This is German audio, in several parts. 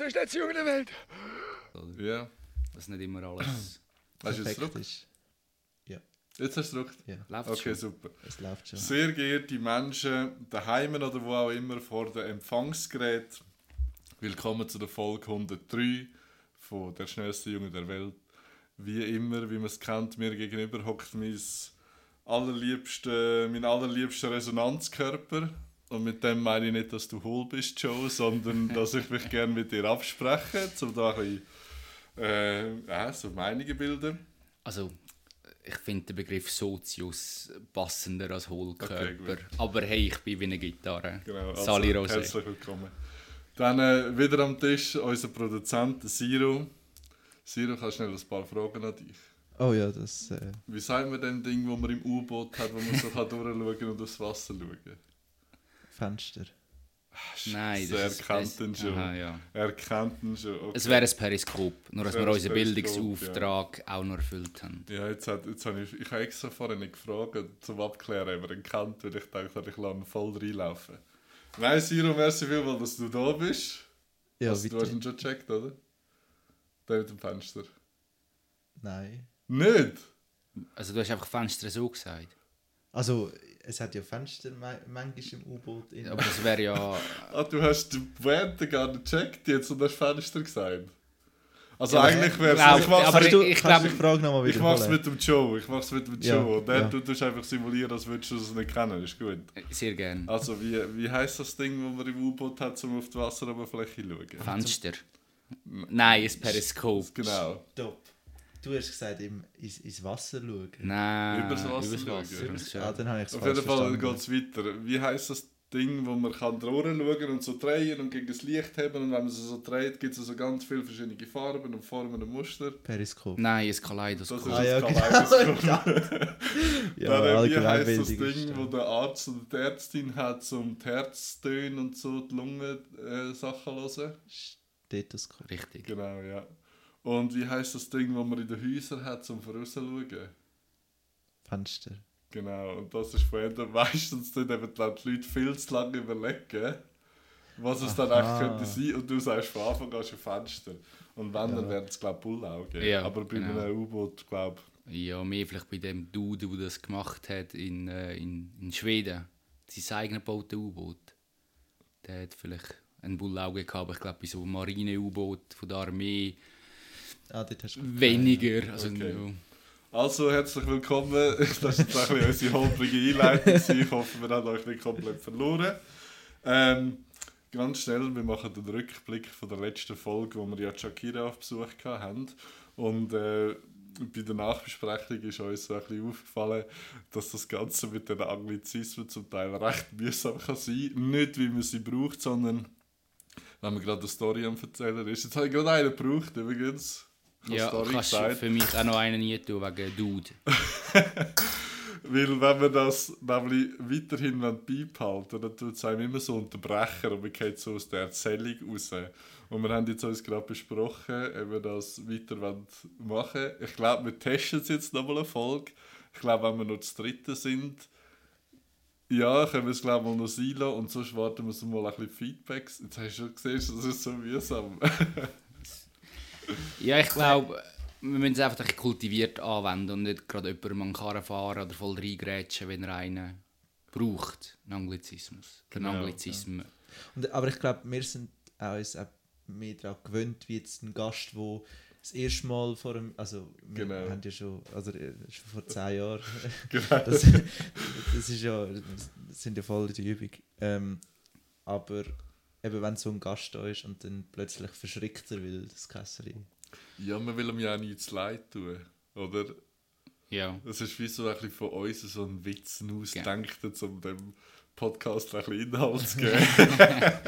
ist der schnellste Junge der Welt. Oder? Ja. Dass nicht immer alles Hast du jetzt perfekt ist. Jetzt hast du gedrückt? Ja, läuft Okay, schon. super. es läuft schon. Sehr geehrte Menschen daheim oder wo auch immer vor dem Empfangsgerät, willkommen zu der Folge 103 von Der schnellste Junge der Welt. Wie immer, wie man es kennt, mir gegenüber hockt mein allerliebster, mein allerliebster Resonanzkörper. Und mit dem meine ich nicht, dass du hohl bist, Joe, sondern dass ich mich gerne mit dir abspreche, um da ein bisschen äh, ja, so Meinungen bilden. Also, ich finde den Begriff Sozius passender als Hohlkörper. Okay. Aber hey, ich bin wie eine Gitarre. Genau, also, Sali Rosé. herzlich willkommen. Dann äh, wieder am Tisch unser Produzent Siro. Siro, kannst du schnell ein paar Fragen an dich. Oh ja, das. Äh, Wie sagt man denn Ding, wo man im U-Boot hat, wo man so kann durchschauen und aufs Wasser schauen Fenster. Nein, er ist- kennt es- den schon. Aha, ja. Er kennt ihn schon. Okay. Es wäre ein Periskop, nur dass wir unseren Bildungsauftrag auch noch erfüllt haben. ja, jetzt, hat, jetzt habe ich, ich habe extra vorher nicht gefragt, zum Abklären, ob er ihn kennt, weil ich dachte, ich lasse ihn voll reinlaufen. Nein, Siro, merci vielmals, dass du da bist. Ja, also, du hast ihn schon gecheckt, oder? Der mit dem Fenster. Nein. Nicht? Also du hast einfach Fenster so gesagt. Also, es hat ja Fenster manchmal im U-Boot. Aber das wäre ja... Ah, du hast die Pointe gar nicht gecheckt jetzt und hast Fenster gesagt. Also Ja, eigentlich wäre es... Ich mach's, aber ich- ich glaub- die Frage nochmal ich mach's mit dem Joe. Ich mach's mit dem Ja, Joe. Und dann ja. du tust einfach simulieren, als würdest du es nicht kennen. Ist gut. Sehr gerne. Also wie, wie heisst das Ding, das man im U-Boot hat, um auf die Wasseroberfläche zu schauen? Fenster. Nein, ein Periskop. Genau. Stopp. Du hast gesagt, im, ins, ins Wasser schauen. Nein, Übers Wasser übers schauen. Wasser. Übers- Ja. Ah, dann habe ich es Auf jeden Fall geht es weiter. Wie heisst das Ding, wo man kann Ohren schauen und so drehen und gegen das Licht haben und wenn man es so dreht, gibt es so ganz viele verschiedene Farben und Formen und Muster. Periskop. Nein, ein Das Kaleidoskop. ist Ah, ja, das. Kaleidoskop. Ja, Dann, äh, wie heisst das Ding, wo der Arzt oder die Ärztin hat, um die Herztöne und so die Lungen-Sachen zu hören? Stethoskop. Richtig. Genau, ja. Und wie heisst das Ding, wo man in den Häusern hat, um voraus zu schauen? Fenster. Genau, und das ist vorher meistens dann eben die Leute viel zu lange überlegen, was es dann Aha. eigentlich könnte sein und du sagst von Anfang an schon Fenster. Und wenn, dann Ja. werden es glaube ich Bullaugen. Ja, Aber bei genau. einem U-Boot glaube Ja, mehr vielleicht bei dem Dude, der das gemacht hat in, äh, in, in Schweden. Sein eigenes gebaute U-Boot. Der hat vielleicht ein Bullauge gehabt, aber ich glaube bei so einem Marine-U-Boot von der Armee Ah, dort hast du weniger. Also, Okay. ja. Also, herzlich willkommen. Das war jetzt ein bisschen unsere holprige Einleitung. Ich hoffe, wir haben euch nicht komplett verloren. Ähm, ganz schnell, wir machen den Rückblick von der letzten Folge, wo wir ja Shakira auf Besuch hatten. Und äh, bei der Nachbesprechung ist uns so ein bisschen aufgefallen, dass das Ganze mit den Anglizismen zum Teil recht mühsam kann sein Nicht, wie man sie braucht, sondern wenn man gerade eine Story am Erzählen ist. Jetzt habe ich gerade einen gebraucht, übrigens. Ja, Story kannst du gesagt. für mich auch noch einen nie tun, wegen Dude. Weil wenn wir das nämlich weiterhin beibehalten dann tut es einem immer so unterbrechen und man geht so aus der Erzählung raus. Und wir haben jetzt uns gerade besprochen, ob wir das weiter machen wollen. Ich glaube, wir testen es jetzt nochmal eine Folge. Ich glaube, wenn wir noch zu dritten sind, ja, können wir es glaube ich mal noch lassen und sonst warten wir so mal ein bisschen Feedbacks. Jetzt hast du schon gesehen, das ist so mühsam. Ja, ich glaube, wir müssen es einfach ein kultiviert anwenden und nicht gerade jemandem an den Karren fahren oder voll reingrätschen, wenn er einen braucht. Ein Anglizismus. Ein Genau, Anglizismus. Und, aber ich glaube, wir sind auch uns auch mehr daran gewöhnt, wie jetzt ein Gast, der das erste Mal vor einem, also wir Genau. haben ja schon, also äh, schon vor zehn Jahren, genau. das, das ist ja, das sind ja voll die Übung. Ähm, aber eben wenn so ein Gast da ist und dann plötzlich verschrickt er, weil das Kessel Ja, man will ihm ja auch nichts leid tun, oder? Ja. Es ist wie so ein bisschen von uns so ein Witz ausgedacht, um dem Podcast ein bisschen Inhalt zu geben.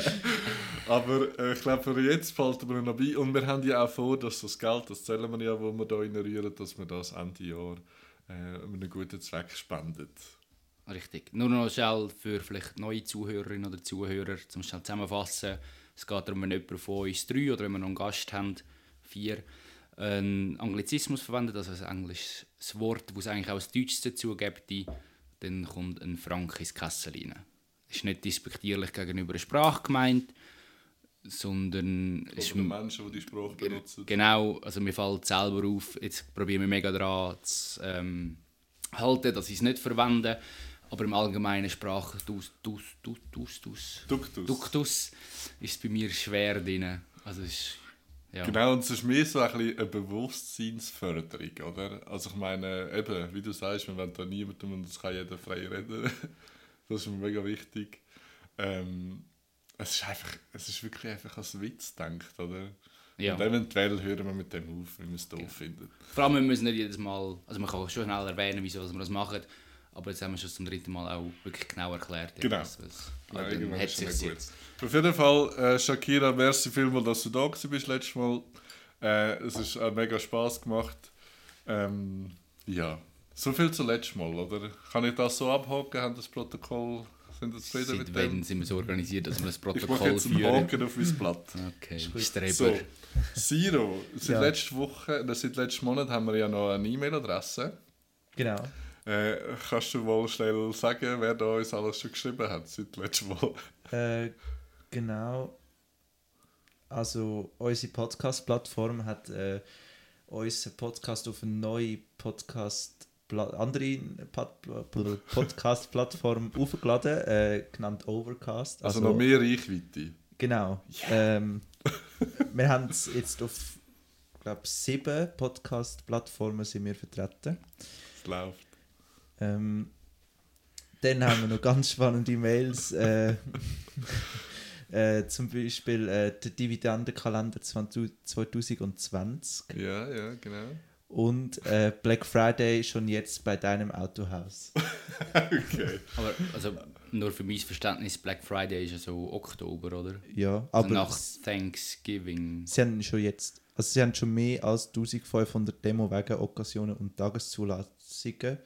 Aber äh, ich glaube, für jetzt wir ihn noch bei. Und wir haben ja auch vor, dass das Geld, das zählen wir ja, wo wir da reinrühren, dass wir das Ende Jahr äh, einen guten Zweck spendet. Richtig. Nur noch schnell für vielleicht neue Zuhörerinnen oder Zuhörer, zum schnell zusammenfassen. Es geht darum, wenn jemand von uns drei oder wenn wir noch einen Gast haben, vier, einen Anglizismus verwendet, also ein englisches Wort, wo es eigentlich auch ein Deutsches dazu gibt, dann kommt ein Frank ins Kessel rein. Das ist nicht despektierlich gegenüber einer Sprache gemeint. sondern es ist Oder Menschen, die die Sprache benutzen. Genau, also mir fällt selber auf, jetzt probieren wir mega daran zu ähm, halten, dass ich es nicht verwende, aber im allgemeinen Sprachduktus dus, dus, dus, dus, Duktus. Duktus ist es bei mir schwer drin. Also es ist, ja. Genau, und es ist mehr so ein bisschen eine Bewusstseinsförderung, oder? Also ich meine, eben, wie du sagst, wir wollen da niemandem, und das kann jeder frei reden, das ist mir mega wichtig. Ähm, es ist einfach, es ist wirklich einfach als Witz gedacht, oder? Ja. Und eventuell hören wir mit dem auf, wenn wir es doof finden. Vor allem, wir müssen nicht jedes Mal, also man kann schon schnell erwähnen, wieso wir das machen, aber jetzt haben wir schon zum dritten Mal auch wirklich genau erklärt. Genau. was- was- Ja, dann irgendwann hat sich's gut. Auf jeden Fall, äh, Shakira, merci vielmals, dass du da gewesen bist letztes Mal. Äh, es ist äh, mega Spaß gemacht. Ähm, ja, so viel zum letzten Mal, oder? Kann ich das so abhaken? Haben das Protokoll? Sind Sie zufrieden Seit mit wann dem? sind wir so organisiert, dass wir das Ich mache Protokoll jetzt einen führen? Haken auf mein Blatt. Okay, gut. Streber. So, Siro, seit Ja. letzter Woche, äh, seit letzten Monat haben wir ja noch eine E-Mail-Adresse. Genau. Äh, kannst du mal schnell sagen, wer da uns alles schon geschrieben hat seit letztem Mal? Äh, genau. Also unsere Podcast-Plattform hat äh, unseren Podcast auf eine neue Podcast andere Pod Podcast-Plattform aufgeladen, äh, genannt Overcast. Also, noch mehr Reichweite. Genau. Ähm, wir haben es jetzt auf glaube sieben Podcast-Plattformen sind wir vertreten. Es läuft. Ähm, dann haben wir noch ganz spannende Mails. Äh, äh, zum Beispiel äh, der Dividendenkalender 20 2020 Ja, ja, genau. und äh, Black Friday schon jetzt bei deinem Autohaus. Okay. Aber also, nur für mein Verständnis, Black Friday ist ja so Oktober, oder? Ja, Also aber nach s- Thanksgiving. sie haben schon jetzt, also sie haben schon mehr als 1500 Demo wegen Okkasionen und Tageszulassungen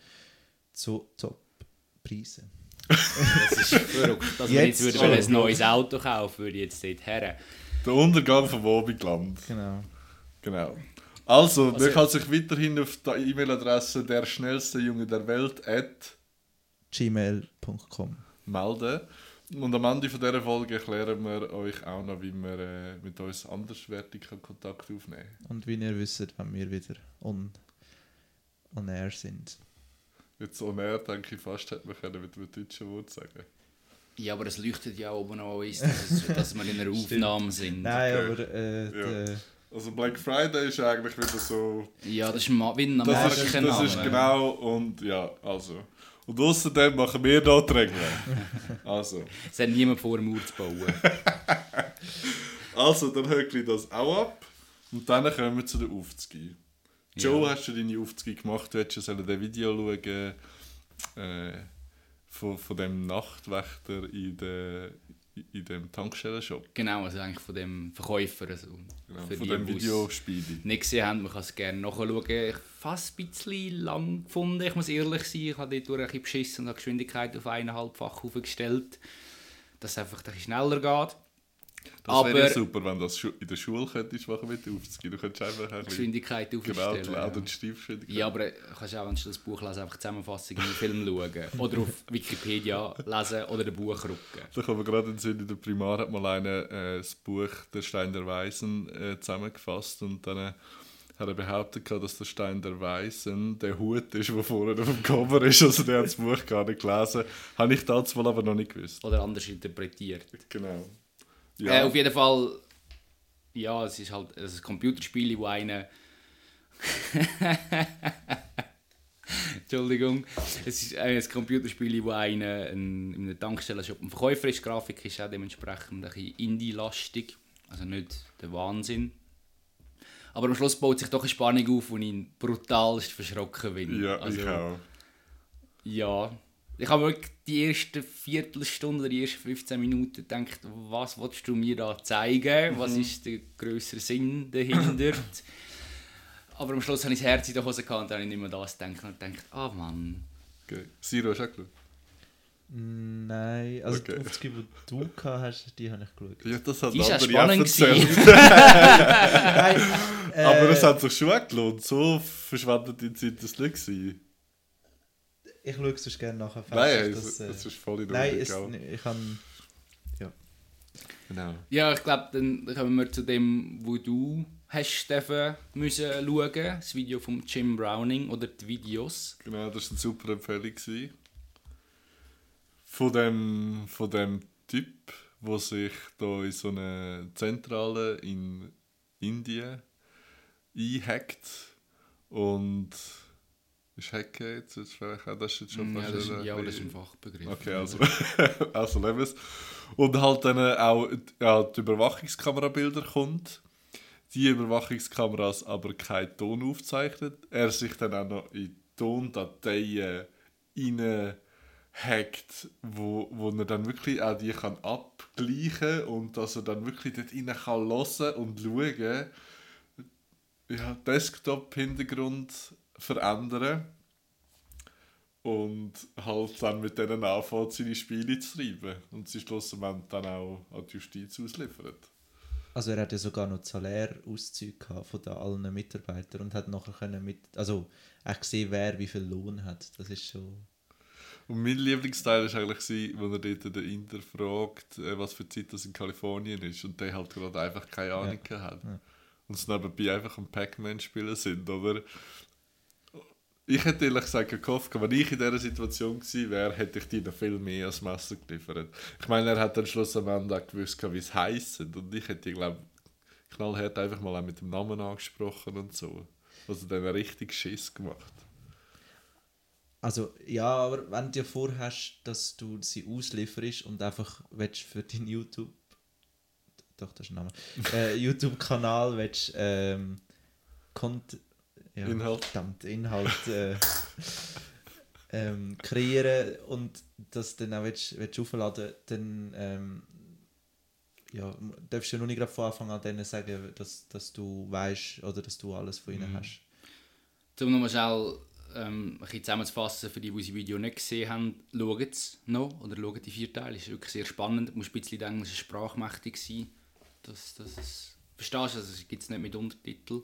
zu Top-Preisen. Das ist verrückt. Dass wir Jetzt jetzt schon. würden ein neues Auto kaufen, würde ich jetzt dort her. Der Untergang von Wobigland. Genau. Genau. Also, Also- man kann sich weiterhin auf der E-Mail-Adresse der schnellste Junge der Welt at gmail.com melden. Und am Ende von dieser Folge erklären wir euch auch noch, wie wir äh, mit uns anderswertigen Kontakt aufnehmen. Und wie ihr wisst, wenn wir wieder on, on air sind. Jetzt so näher, denke ich, fast hätte man können mit einem deutschen Wort sagen. Ja, aber es leuchtet ja oben an uns, dass, dass wir in einer Aufnahme sind. Nein, Okay. aber äh, Ja. Also Black Friday ist eigentlich wieder so... Ja, das ist wie ein Das ist, das ist genau und ja, also. Und außerdem machen wir da die Regeln. Also. Es hat niemand vor, eine Mauer zu bauen. Also, dann höckle ich das auch ab. Und dann kommen wir zu den Aufzügen. Joe, Ja. hast du deine Aufzüge gemacht? Du hättest ja das Video schauen äh, von, von dem Nachtwächter in, der, in dem Tankstellenshop. Genau, also eigentlich von dem Verkäufer. Also Genau, für von dem Videospiel. nicht gesehen haben, man kann es gerne nachschauen. Ich habe fast ein bisschen lang gefunden, ich muss ehrlich sein. Ich habe dort ein bisschen beschissen und habe die Geschwindigkeit auf eineinhalbfach aufgestellt, dass es einfach ein bisschen schneller geht. Das wäre ja super, wenn du das in der Schule könntest machen mit den Aufzügen. Du könntest einfach ein Geschwindigkeit genau aufstellen. die Laut- und Stiefgeschwindigkeit. Ja, aber du kannst auch, wenn du das Buch lesen, einfach Zusammenfassung in den Film schauen. Oder auf Wikipedia lesen oder ein Buch rucken. Da kommen wir gerade in Sinn, in der Primar hat mal einer äh, das Buch «Der Stein der Weisen» äh, zusammengefasst und dann äh, hat er behauptet, dass der Stein der Weisen der Hut ist, der vorne auf dem Cover ist. Also der hat das Buch gar nicht gelesen. Habe ich damals mal aber noch nicht gewusst. Oder anders interpretiert. Genau. Äh, auf jeden Fall, ja, es ist halt es ist ein Computerspiel, wo einer. Entschuldigung. Es ist ein Computerspiel, wo einer ein, in einem Tankstellenshop ein Verkäufer ist. Die Grafik ist auch dementsprechend ein bisschen Indie-lastig. Also nicht der Wahnsinn. Aber am Schluss baut sich doch eine Spannung auf, wo ich brutalst verschrocken bin. Ja, also, ich auch. Ja. Ich habe wirklich die erste Viertelstunde oder die ersten 15 Minuten gedacht, was willst du mir da zeigen? Was ist der größere Sinn dahinter? Aber am Schluss habe ich das Herz in der Hose gehabt und dann habe ich nicht mehr das gedacht und gedacht, ah Mann. Okay. Siro, hast du auch geschaut? Nein, also Okay. die Aufzüge, die du gehabt hast, die habe ich geschaut. Ja, das hat Die andere spannend. Nein, äh, Aber es hat sich schon gelohnt. So verschwendet die Zeit das nicht gewesen. Ich schaue es gerne nachher. falls Nein, es, das, äh, es ist voll in Nein, Ordnung. es, auch. ich kann... Ja. Genau. Ja, ich glaube, dann kommen wir zu dem, wo du hast dürfen müssen schauen, das Video von Jim Browning oder die Videos. Genau, das war eine super Empfehlung. Von dem, von dem Typ, der sich da in so eine Zentrale in Indien einhackt und ist Hacken jetzt, vielleicht auch, das ist jetzt schon Ja, das ist, ein ja, das ist ein Fachbegriff. Okay, also, also nehmen wir es. Und halt dann auch ja, die Überwachungskamerabilder kommt. Die Überwachungskameras aber keinen Ton aufzeichnet. Er sich dann auch noch in Tondateien rein hackt, wo, wo er dann wirklich auch die kann abgleichen und dass er dann wirklich dort rein kann hören und schauen, ja, Desktop-Hintergrund verändern und halt dann mit denen anfängt, seine Spiele zu treiben und sie schlussendlich dann auch an die Justiz ausliefert. Also er hat ja sogar noch Salärauszüge von den allen Mitarbeitern und hat nachher können mit, also auch gesehen, wer wie viel Lohn hat. Das ist schon... Und mein Lieblingsteil war eigentlich, wo er dort den Inder fragt, äh, was für Zeit das in Kalifornien ist und der halt gerade einfach keine Ahnung hat. Ja. Und es nebenbei einfach ein Pac-Man spielen sind, oder? Ich hätte ehrlich gesagt gehofft, wenn ich in dieser Situation gewesen wäre, hätte ich dir noch viel mehr als Messer geliefert. Ich meine, er hat dann schlussendlich auch gewusst, wie es heisst. Und ich hätte, glaube knallhart einfach mal auch mit dem Namen angesprochen und so. Also dann richtig Schiss gemacht. Also ja, aber wenn du dir vorhast, dass du sie auslieferst und einfach willst für deinen YouTube... Doch, das ist ein Name. äh, YouTube-Kanal willst ähm, Kont ja, Inhalt. Verdammt, Inhalt äh, ähm, kreieren und das dann auch willst, willst aufladen, dann ähm, ja, darfst du ja noch nicht gerade von Anfang an denen sagen, dass, dass du weißt oder dass du alles von ihnen Mhm. hast. Um nochmal schnell ähm, ein bisschen zusammenzufassen, für die, die das Video nicht gesehen haben, schaut es noch oder schaut die vier Teile. Es ist wirklich sehr spannend. Du musst ein bisschen in der englischen Sprache mächtig sein. Dass, dass es, verstehst du, also es gibt es nicht mit Untertitel.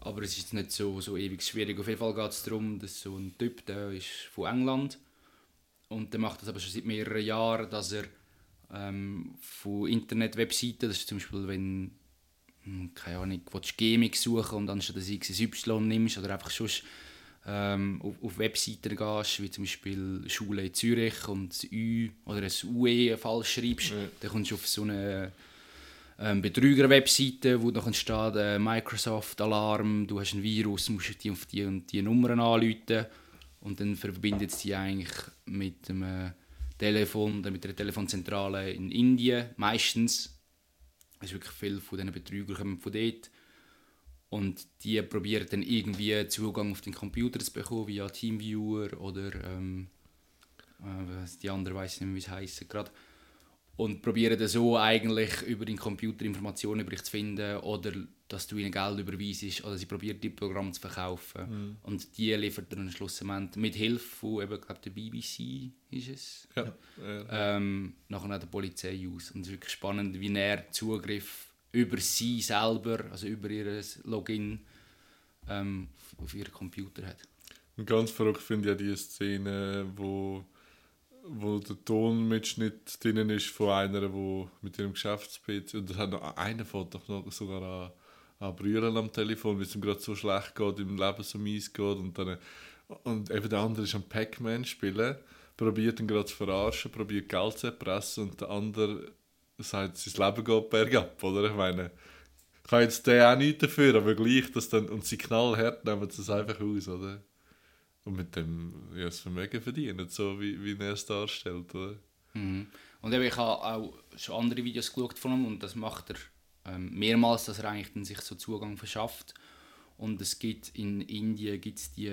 Aber es ist nicht so, so ewig schwierig. Auf jeden Fall geht es darum, dass so ein Typ, der ist von England und der macht das aber schon seit mehreren Jahren, dass er ähm, von Internet-Webseiten, das ist zum Beispiel, wenn hm, keine Ahnung, willst Gaming suchen und anstatt das XY nimmst oder einfach schon ähm, auf, auf Webseiten gehst, wie zum Beispiel Schule in Zürich und das Ü oder ein UE falsch schreibst, Ja. dann kommst du auf so eine ähm, Betrüger-Webseite, wo dann steht äh, Microsoft Alarm, du hast ein Virus, musst die auf die und die Nummern anrufen und dann verbindet es die eigentlich mit dem äh, Telefon, oder mit der Telefonzentrale in Indien meistens. Es ist wirklich viel von diesen Betrügern kommen von dort. Und die probieren dann irgendwie Zugang auf den Computer zu bekommen, via Teamviewer oder ähm, äh, die anderen weiß ich nicht mehr, wie es heisst gerade. Und probieren dann so eigentlich über den Computer Informationen über dich zu finden oder dass du ihnen Geld überweisest oder sie probieren die Programme zu verkaufen. Und die liefert dann am Schluss mit Hilfe von eben, glaub, der BBC ist es Ja. Äh, ähm, nachher auch der Polizei aus. Und es ist wirklich spannend, wie er Zugriff über sie selber, also über ihr Login ähm, auf- auf ihren Computer hat. Und ganz verrückt finde ich ja die Szene, wo, wo der Tonmitschnitt drin ist von einer, wo mit ihrem Geschäfts-PC, und das hat noch einer von doch noch sogar an, an Brüllen am Telefon, weil es ihm gerade so schlecht geht, im Leben so mies geht und dann und eben der andere ist am Pac-Man spielen, probiert ihn gerade zu verarschen, probiert Geld zu erpressen und der andere sagt, sein Leben geht bergab, oder? Ich meine, kann jetzt der auch nichts dafür, aber gleich, dass dann, und sie knallhart nehmen sie es einfach aus, oder? Und mit dem ja, das Vermögen verdienen, so wie, wie er es darstellt, oder? Mhm. Und eben, ich habe auch schon andere Videos geschaut von ihm und das macht er ähm, mehrmals, dass er eigentlich dann sich so Zugang verschafft. Und es gibt in Indien gibt's die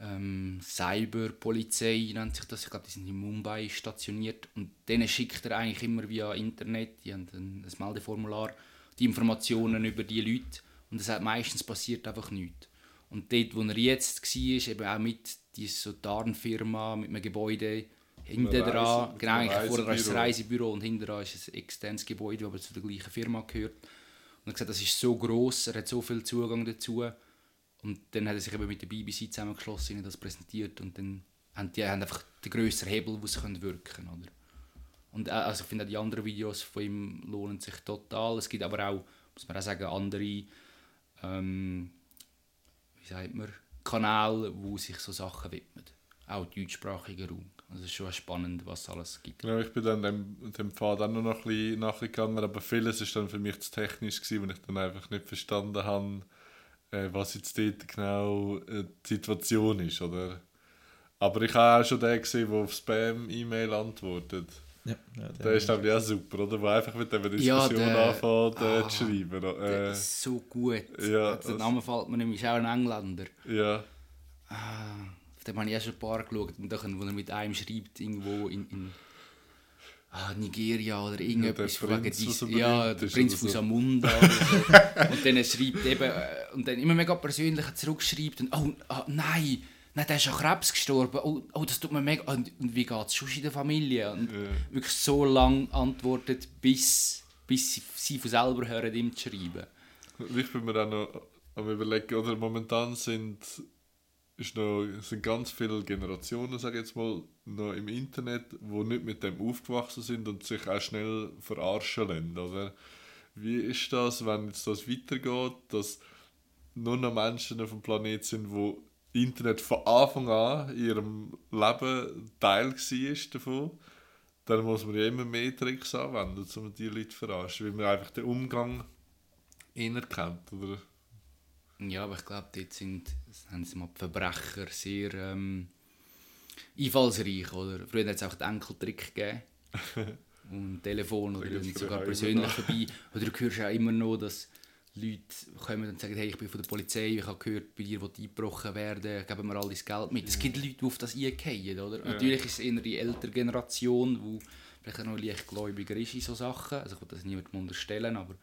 ähm, Cyberpolizei, nennt sich das. Ich glaube, die sind in Mumbai stationiert. Und denen schickt er eigentlich immer via Internet, die haben ein, ein Meldeformular, die Informationen über die Leute. Und es hat meistens passiert einfach nichts. Und dort, wo er jetzt war, eben auch mit dieser Tarnfirma, mit einem Gebäude, hinten Reise- dran, genau, eigentlich vorher ist das Reisebüro. Und hinten dran ist ein externes Gebäude, das aber zu der gleichen Firma gehört. Und er hat gesagt, das ist so gross, er hat so viel Zugang dazu. Und dann hat er sich eben mit der BBC zusammengeschlossen, ihnen das präsentiert und dann haben die haben einfach den grösseren Hebel, wo sie können wirken können. Oder? Und äh, also ich finde auch die anderen Videos von ihm lohnen sich total. Es gibt aber auch, muss man auch sagen, andere, ähm, wie sagt man, Kanäle, wo sich so Sachen widmen. Auch deutschsprachiger Raum. Also es ist schon spannend, was es alles gibt. Genau, ich bin dann dem, dem Pfad auch noch ein bisschen nachgegangen, aber vieles ist dann für mich zu technisch weil ich dann einfach nicht verstanden habe, äh, was jetzt dort genau äh, die Situation ist, oder? Aber ich habe auch schon den gesehen, der auf Spam-E-Mail antwortet. Ja, ja, Der ist glaube ich auch super, oder? Der einfach mit dieser Ja, Diskussion der- anfängt äh, Ah, zu schreiben. Der Äh, ist so gut. ja, der Name fällt mir nämlich auch ein Engländer. ja, Ah, auf den habe ich auch schon ein paar geschaut. Und dann, wo er mit einem schreibt, irgendwo in, in ah, Nigeria oder irgendetwas. der von wegen Prinz, so ja, der Prinz von. Samunda oder so. Und dann schreibt eben, äh, und dann immer mega persönlich zurückschreibt und oh, ah, nein, nein, der ist an Krebs gestorben. Oh, oh das tut mir mega... Und, und wie geht es schon in der Familie? Und Ja. wirklich so lange antwortet, bis, bis sie, sie von selber hören, ihm zu schreiben. Ich bin mir auch noch am überlegen, oder momentan sind, ist noch, sind ganz viele Generationen, sage ich jetzt mal, noch im Internet, die nicht mit dem aufgewachsen sind und sich auch schnell verarschen lassen, oder? Wie ist das, wenn jetzt das weitergeht, dass nur noch Menschen auf dem Planeten sind, wo Internet von Anfang an in ihrem Leben Teil war davon? Dann muss man ja immer mehr Tricks anwenden, um die Leute zu verarschen, weil man einfach den Umgang eher kennt, oder? Ja, aber ich glaube, dort sind, haben sie mal die Verbrecher sehr ähm, einfallsreich, oder? Früher hat es auch den Enkeltrick gegeben. und Telefon oder sogar persönlich vorbei. Oder du hörst auch immer noch, dass Leute kommen und sagen, hey, ich bin von der Polizei, ich habe gehört, bei dir will eingebrochen werden, geben mir all das Geld mit. Es gibt Leute, die auf das eingehen, oder? Natürlich ist es eher die ältere Generation, die vielleicht noch leicht gläubiger ist in so Sachen. Also ich will das niemandem unterstellen, aber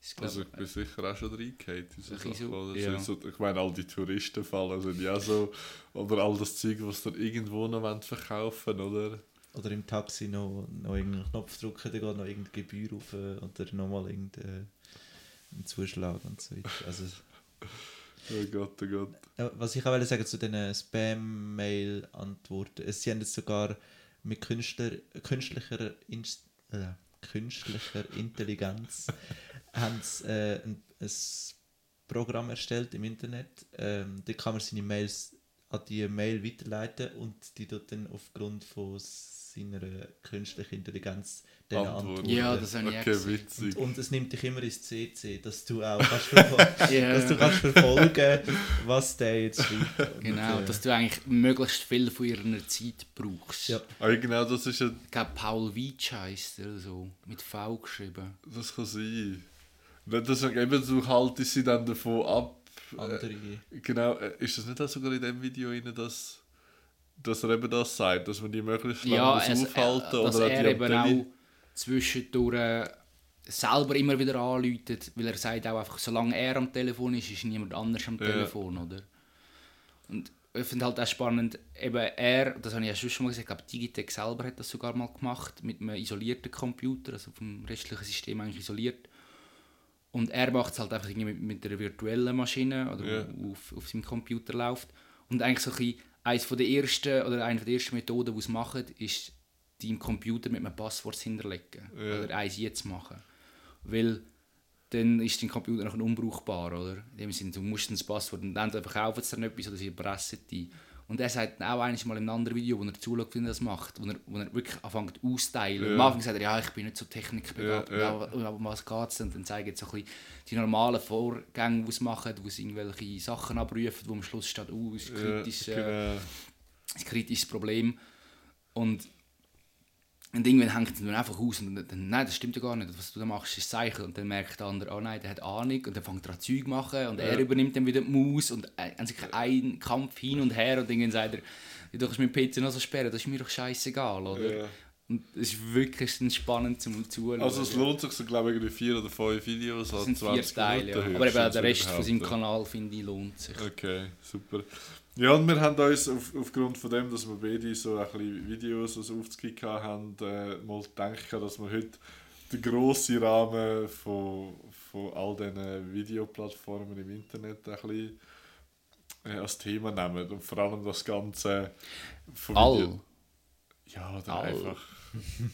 ich glaube, Also ich bin sicher auch schon reingehauen in so Sachen. so, ja. So, ich meine, all die Touristenfallen sind ja so, oder all das Zeug, was sie dann irgendwo noch verkaufen oder? Oder im Taxi noch, noch irgendeinen Knopf drücken, dann geht noch irgendeine Gebühr auf äh, oder nochmal irgendeinen Zuschlag und so weiter. Also, Oh Gott, oh Gott. äh, was ich auch wollte sagen zu diesen Spam-Mail-Antworten, sie haben jetzt sogar mit Künstler, künstlicher, Inst äh, künstlicher Intelligenz haben sie, äh, ein, ein Programm erstellt im Internet. Ähm, da kann man seine Mails an die Mail weiterleiten und die dort dann aufgrund von seiner künstlichen Intelligenz dann Antworten. antworten. Ja, das habe ich Okay, gesehen. witzig. und es nimmt dich immer ins CC, dass du auch kannst Ja. dass du kannst verfolgen was der jetzt schreibt. Und, Genau, äh, dass du eigentlich möglichst viel von ihrer Zeit brauchst. Ja. Ah, genau, das ist ja, Ich glaube, Paul Weitsch heisst er so, mit V geschrieben. das kann sein. Nicht, dass ich eben, du haltest sie dann davon ab. andere. Äh, genau, äh, ist das nicht auch sogar in dem Video rein, dass, dass er eben das sagt, dass man die möglichst lange Ja, es, aufhalten äh, dass oder er die eben auch zwischendurch äh, selber immer wieder anläutet, weil er sagt auch einfach, solange er am Telefon ist, ist niemand anders am Ja. Telefon, oder? Und ich finde halt auch spannend, eben er, das habe ich ja schon mal gesagt, ich glaube Digitec selber hat das sogar mal gemacht, mit einem isolierten Computer, also vom restlichen System eigentlich isoliert. Und er macht es halt einfach irgendwie mit, mit einer virtuellen Maschine, oder Ja. auf, auf seinem Computer läuft. Und eigentlich so ein bisschen, eines von der ersten, oder eine der ersten Methoden, die es machen, ist, die im Computer mit einem Passwort zu hinterlegen. Ja. Oder eins jetzt machen. Weil dann ist dein Computer noch unbrauchbar, oder? In dem Sinne, du musst das Passwort und entweder verkaufen sie dann etwas oder sie erpressen die. Und er sagt auch eines Mal in einem anderen Video, wo er zuschaut, wie er das macht, wo er, wo er wirklich anfängt auszuteilen. Ja. Am Anfang sagt er, ja, ich bin nicht so technikbegabt, Ja, ja. aber um was geht es? Und dann zeigen sie so ein bisschen die normalen Vorgänge, die sie machen, wo sie irgendwelche Sachen abrufen, wo am Schluss steht, oh, ist kritisch, ja, äh, genau. ein kritisches Problem. Und, und irgendwann hängt es dann einfach aus und dann, nein, das stimmt ja gar nicht, was du da machst, ist Zeichen. Und dann merkt der andere, oh nein, der hat Ahnung und dann fängt er an Zeug machen und er Ja. übernimmt dann wieder die Maus und äh, haben sich einen Kampf hin und her und dann sagt er, ja, du kannst meinen PC noch so sperren, das ist mir doch scheißegal, oder? Ja. Und es ist wirklich spannend zum Zuschauen. Also es lohnt sich so, glaube ich, vier oder fünf Videos das sind vier 20 Teile, Minuten ja. aber eben der Rest von seinem Kanal, finde ich, lohnt sich. Okay, super. Ja, und wir haben uns auf, aufgrund von dem, dass wir beide so ein bisschen Videos also aufzukicken haben, äh, mal gedacht, dass wir heute den grossen Rahmen von, von all diesen Videoplattformen im Internet ein bisschen äh, als Thema nehmen. Und vor allem das Ganze von All. Ja, oder All. einfach.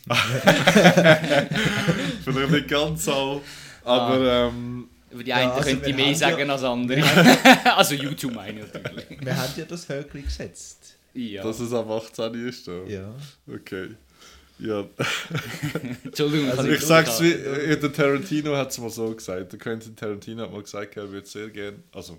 Vielleicht nicht ganz all, aber ähm, Über die einen Ja, also könnte ich mehr sagen ja- als andere. also YouTube meine ich natürlich. Wir haben ja das Höckli gesetzt. Ja. dass es ab 18 ist. Da. Ja. Okay. Ja. Entschuldigung, Also kann Ich sag's wie, äh, der Tarantino hat es mal so gesagt. Der Quentin Tarantino hat mal gesagt, er würde sehr gern, also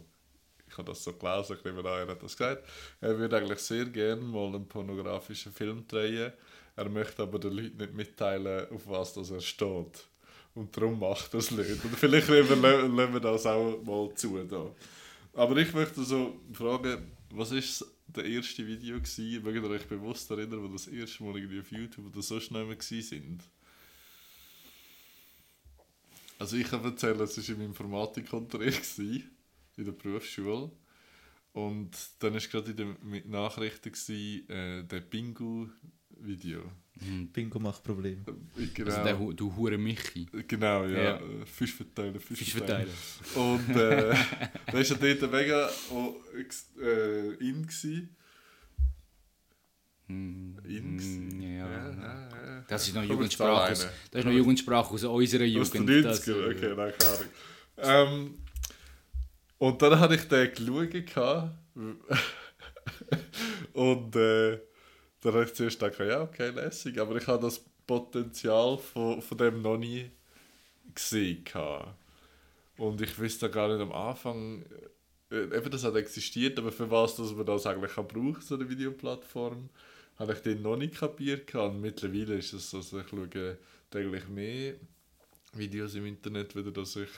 ich habe das so gelesen, ich nehme an, er hat das gesagt, er würde eigentlich sehr gern mal einen pornografischen Film drehen. Er möchte aber den Leuten nicht mitteilen, auf was das er steht. Und darum macht es nicht. Und vielleicht lassen wir, das auch mal zu. Da. Aber ich möchte so fragen, was ist das erste Video gewesen, mögt ihr euch bewusst erinnern, wo das erste Mal irgendwie auf YouTube oder so schnell gewesen sind? Also ich kann erzählen, es war im Informatikunterricht in der Berufsschule. Und dann war gerade in den Nachrichten äh, der Bingo-Video. Bingo macht Probleme. Äh, Genau, der, du hure Michi. genau ja. Ja. Äh, Fisch verteilen, Fisch, Fisch verteilen. verteilen. Und äh, da war ja dort mega oh, äh, in. Gewesen. In Ja. ja, ja. Das ist noch Jugendsprache. Aus, das ist noch Jugendsprache aus unserer Aus den Jugend. das, 90er, äh, okay, nein, keine Ahnung. Ähm, und dann hatte ich den geschaut. gehabt. und äh, dann habe ich zuerst gedacht, ja, okay, lässig. Aber ich habe das Potenzial von, von dem noch nie gesehen. Und ich wusste gar nicht am Anfang, äh, eben das hat existiert, aber für was dass man das eigentlich kann brauchen, so eine Videoplattform, habe ich den noch nicht kapiert. Und mittlerweile ist es so, also ich schaue täglich mehr Videos im Internet, wieder dass ich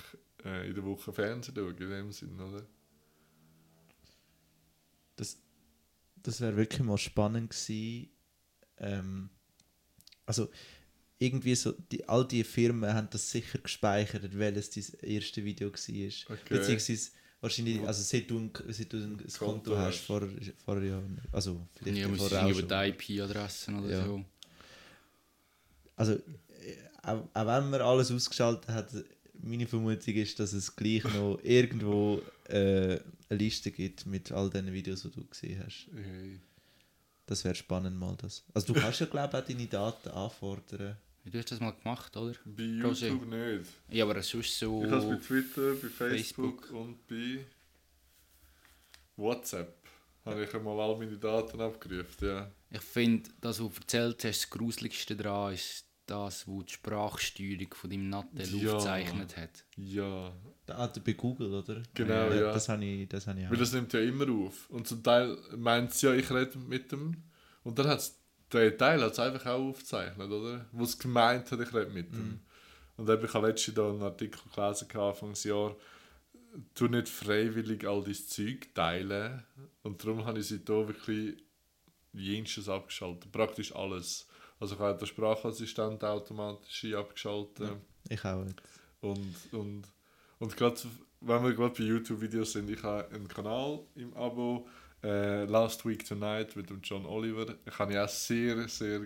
äh, in der Woche Fernsehen schaue, in dem Sinn, oder? Das, das wäre wirklich mal spannend gewesen. Ähm, also irgendwie so, die, all die Firmen haben das sicher gespeichert, welches dein erste Video war. Okay. Beziehungsweise wahrscheinlich, also seit du, ein- seit du ein Konto, Konto hast, vor, vor ja, also vielleicht Ja, vorher auch über die IP-Adressen oder Ja. so. Also, äh, auch, auch wenn man alles ausgeschaltet hat, meine Vermutung ist, dass es gleich noch irgendwo äh, eine Liste gibt mit all den Videos, die du gesehen hast. Hey. Das wäre spannend mal das. Also du kannst ja glaube ich auch deine Daten anfordern. Du hast das mal gemacht, oder? Bei. YouTube nicht. Ja, aber sonst so... Ich habe es bei Twitter, bei Facebook, Facebook. und bei WhatsApp. Habe ich einmal all meine Daten abgerufen, ja. Ich finde, das, was du erzählt hast, das Gruseligste daran ist das, wo die Sprachsteuerung von deinem Nattel Ja. aufgezeichnet hat. Ja, Da ah, bei Google, oder? Genau, ja. Das habe ich, das habe ich auch. weil das nimmt ja immer auf. Und zum Teil meint sie ja, ich rede mit dem. Und dann hat es der Teil hat's einfach auch aufgezeichnet, oder? Wo es gemeint hat, ich rede mit dem. Und ich habe letztens da einen Artikel gelesen, gehabt, Anfangsjahr, tu nicht freiwillig all dein Zeug teilen. Und darum habe ich seitdem wirklich jenstes abgeschaltet. Praktisch alles. Also ich habe den Sprachassistent automatisch abgeschaltet. ich auch. Und, und, und gerade, wenn wir gerade bei YouTube-Videos sind, ich habe einen Kanal im Abo, äh, Last Week Tonight mit dem John Oliver. Kann ich auch sehr, sehr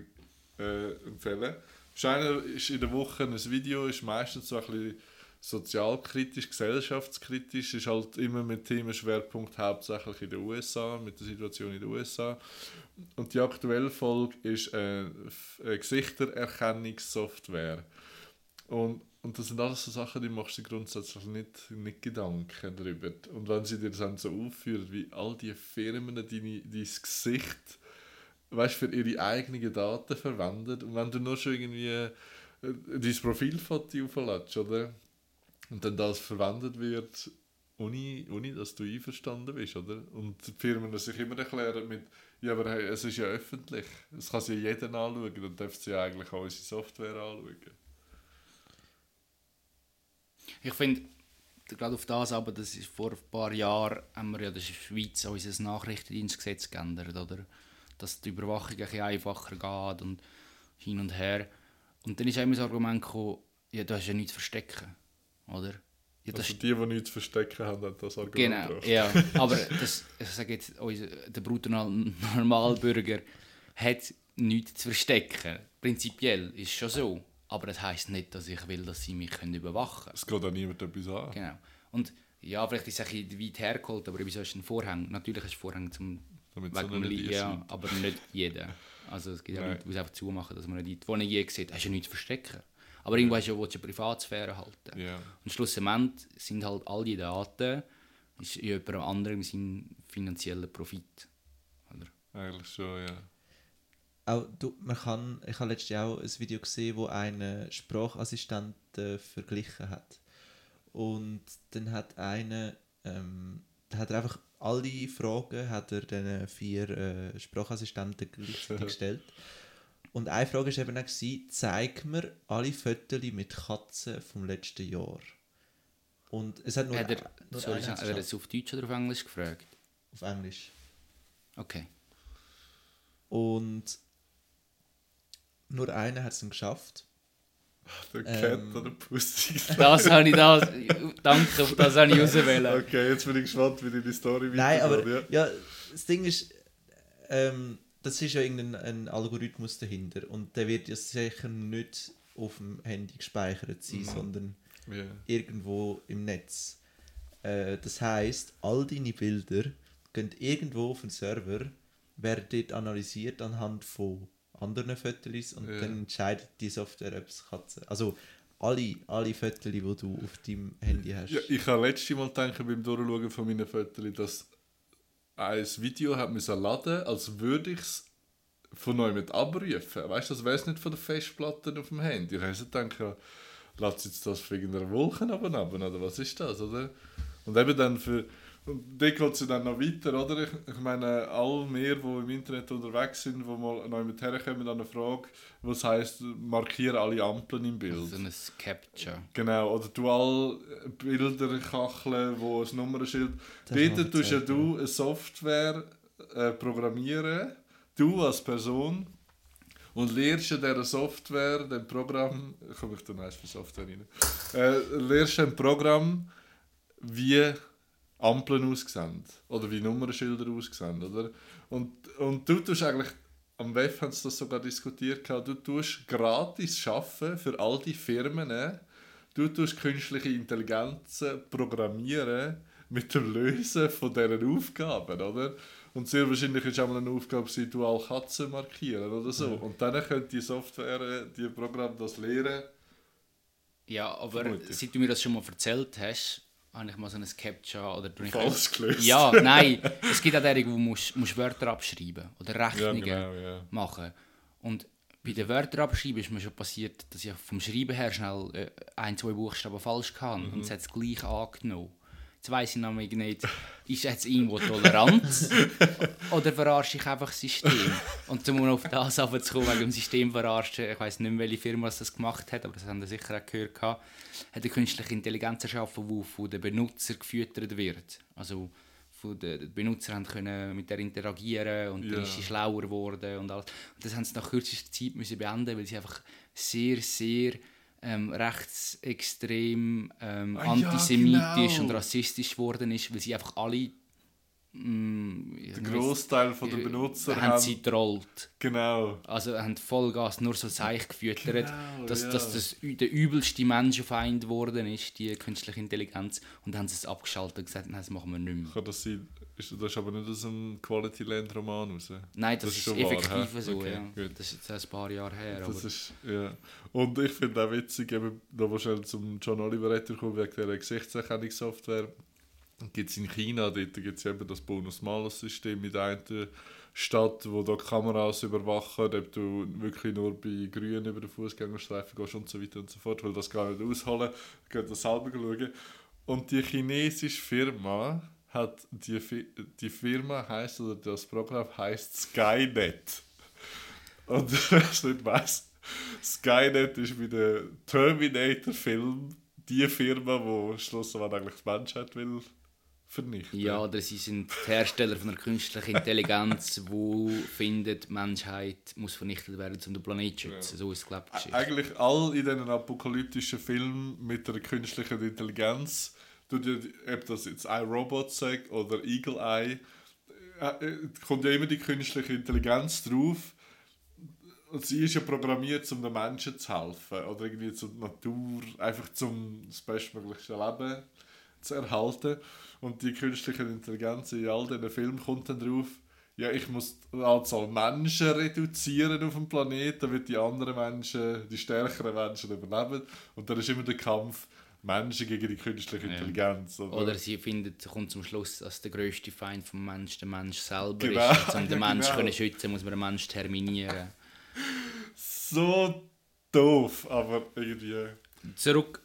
äh, empfehlen. Scheiner ist in der Woche ein Video, ist meistens so ein bisschen sozialkritisch, gesellschaftskritisch, ist halt immer mit Themenschwerpunkt hauptsächlich in den USA, mit der Situation in den USA. Und die aktuelle Folge ist äh, Gesichtererkennungssoftware. Und, und das sind alles so Sachen, die machst du grundsätzlich nicht, nicht Gedanken darüber. Und wenn sie dir dann so aufführen, wie all die Firmen deine, dein Gesicht weißt, für ihre eigenen Daten verwendet und wenn du nur schon irgendwie äh, dein Profilfoto auflädst, oder? Und dann das verwendet wird, ohne, ohne dass du einverstanden bist, oder? Und die Firmen sich immer erklären mit, ja, aber hey, es ist ja öffentlich, es kann sich ja jeder anschauen, dann dürfen sie ja eigentlich auch unsere Software anschauen. Ich finde, gerade auf das aber, das ist vor ein paar Jahren, haben wir ja in der Schweiz unser Nachrichtendienstgesetz geändert, oder? Dass die Überwachung ein bisschen einfacher geht und hin und her. Und dann ist immer das Argument gekommen, ja, du hast ja nichts zu verstecken, oder? Ja, Also die, die nichts zu verstecken haben, haben das Argument Genau, gebracht. ja. Aber das, ich sage jetzt, der Brutto-Normalbürger hat nichts zu verstecken. Prinzipiell ist es schon so. Aber das heisst nicht, dass ich will, dass sie mich können überwachen können. Es geht auch niemand etwas an. Genau. Und ja, vielleicht ist es ein bisschen weit hergeholt, aber wieso ist ein Vorhang? Natürlich ist ein Vorhang zum Damit wegen so dem nicht Li- ja, aber nicht jeder. Also es gibt ja. Leute, die es einfach zumachen, dass man nicht die Wohnung je sieht. Hast du ja nichts zu verstecken. Aber irgendwo hast du ja, willst du Privatsphäre halten. Ja. Und schlussendlich sind halt all die Daten ist in jemand anderem sein finanzieller Profit. Oder? Eigentlich schon, ja. Auch, du, man kann, ich habe letztens auch ein Video gesehen, wo einen Sprachassistenten verglichen hat. Und dann hat einer, ähm, da hat er einfach alle Fragen hat er den vier äh, Sprachassistenten gestellt. Und eine Frage war eben auch, gewesen, zeig mir alle Fotos mit Katzen vom letzten Jahr. Und es hat nur, Hat er, nur sorry, einer hat er das auf Deutsch oder auf Englisch gefragt? auf Englisch. Okay. Und nur einer hat es dann geschafft. Der Ähm. Cat oder Pussy. Das habe ich das. Danke, das habe ich auswählen. Okay, jetzt bin ich gespannt, wie deine Story Nein, aber weitergeht, ja. ja, das Ding ist, ähm, das ist ja irgendein ein Algorithmus dahinter und der wird ja sicher nicht auf dem Handy gespeichert sein, Mhm. sondern Ja. irgendwo im Netz. Äh, das heißt, all deine Bilder gehen irgendwo auf den Server, werden dort analysiert anhand von anderen Fotos und Ja. dann entscheidet die Software, ob es Katzen. Also alle, alle Fotos, die du auf deinem Handy hast. Ja, ich habe letztes Mal gedacht, beim Durchschauen von meinen Fotos, dass ein Video hat müssen laden, als würde ich es von neu mit abrufen. Weißt du, das wäre nicht von der Festplatte auf dem Handy. Ich so gedacht, ja, lass jetzt das von irgendeiner Wolke runter, oder was ist das, oder? Und eben dann für... Und dort geht es dann noch weiter, oder? Ich, ich meine, all wir, die im Internet unterwegs sind, die mal neu mit herkommen an eine Frage, was heisst, markiere alle Ampeln im Bild. So ein Capture. Genau, oder du all Bilder kacheln, wo ein Nummernschild. Du Dort tust ja du eine Software äh, programmieren, du als Person, und lernst in dieser Software, dem Programm, komme ich dann eins für Software rein, äh, lernst ein Programm, wie Ampeln aussehen oder wie Nummernschilder aussehen, oder? Und, und du tust eigentlich, am WEF haben sie das sogar diskutiert, du tust gratis schaffen für all die Firmen, äh, du tust künstliche Intelligenzen programmieren mit dem Lösen von deren Aufgaben, oder? Und sehr wahrscheinlich ist auch mal eine Aufgabe, sein, du alle Katzen markieren oder so. Und dann könnte die Software, die Programm das lernen. Ja, aber seit du mir das schon mal erzählt hast, habe ich mal so ein Capture oder du Falsch gelöst. Ja, nein. Es gibt auch derige, wo musst, musst Wörter abschreiben oder Ja, Rechnungen genau, ja. machen. Und bei den Wörtern abschreiben ist mir schon passiert, dass ich vom Schreiben her schnell äh, ein, zwei Buchstaben falsch kann Mhm. und es hat es gleich angenommen. Jetzt weiss ich nämlich nicht, ist jetzt irgendwo Toleranz oder verarsche ich einfach das System? Und um auf das runterzukommen, wegen dem System verarschen, ich weiss nicht mehr, welche Firma das gemacht hat, aber das haben wir sicher auch gehört, gehabt, hat eine künstliche Intelligenz erschaffen, die von den Benutzern gefüttert wird. Also von den die Benutzer haben können mit der interagieren und dann ist sie schlauer geworden und alles. Und das haben sie nach kürzester Zeit müssen beenden, weil sie einfach sehr, sehr ähm, rechtsextrem, ähm, Ah, ja, antisemitisch genau. und rassistisch geworden ist, weil sie einfach alle mm, Der Großteil der Benutzer haben haben. sie getrollt. Genau. Also haben Vollgas nur so Seich gefüttert, Genau, dass, ja. dass das der übelste Menschenfeind geworden ist, die künstliche Intelligenz. Und dann haben sie es abgeschaltet und gesagt, nein, das machen wir nicht mehr. Kann das sein? Ist, das ist aber nicht aus einem Quality Land Roman raus. Nein, das, Das ist ist, schon wahr, effektiv hä? so, Okay, ja. gut. Das ist jetzt ein paar Jahre her. Das aber ist, ja. Und ich finde auch witzig, eben, da wo schnell zum John Oliver kommen wegen dieser Gesichtserkennungssoftware, gibt es in China, dort gibt es eben das Bonus-Malus-System mit einer Stadt, wo da Kameras überwachen, ob du wirklich nur bei Grün über den Fußgängerstreifen gehst und so weiter und so fort, weil das gar nicht ausholen, geht das selber schauen. Und die chinesische Firma hat, die, die Firma heißt oder das Programm heißt Skynet. Und wer es nicht weiss, Skynet ist bei dem Terminator-Film die Firma, die schlussendlich eigentlich die Menschheit will vernichten. ja, oder sie sind Hersteller von einer künstlichen Intelligenz, die findet, die Menschheit muss vernichtet werden, um den Planeten zu schützen. So ist es, glaube ich. Eigentlich all in diesen apokalyptischen Filmen mit einer künstlichen Intelligenz, ja, ob das jetzt iRobot sagt oder Eagle Eye, äh, äh, kommt ja immer die künstliche Intelligenz drauf. Und sie ist ja programmiert, um den Menschen zu helfen. Oder irgendwie zur Natur, einfach zum das bestmögliche Leben zu erhalten. Und die künstliche Intelligenz in all diesen Filmen kommt dann drauf, ja, ich muss die Anzahl Menschen reduzieren auf dem Planeten, damit die anderen Menschen, die stärkeren Menschen überleben. Und dann ist immer der Kampf Menschen gegen die künstliche. Intelligenz. Oder? Oder sie findet, kommt zum Schluss, dass der grösste Feind vom Mensch der Mensch selber Genau, ist. Um den Mensch genau. können schützen, muss man den Mensch terminieren. so doof, aber irgendwie. Zurück,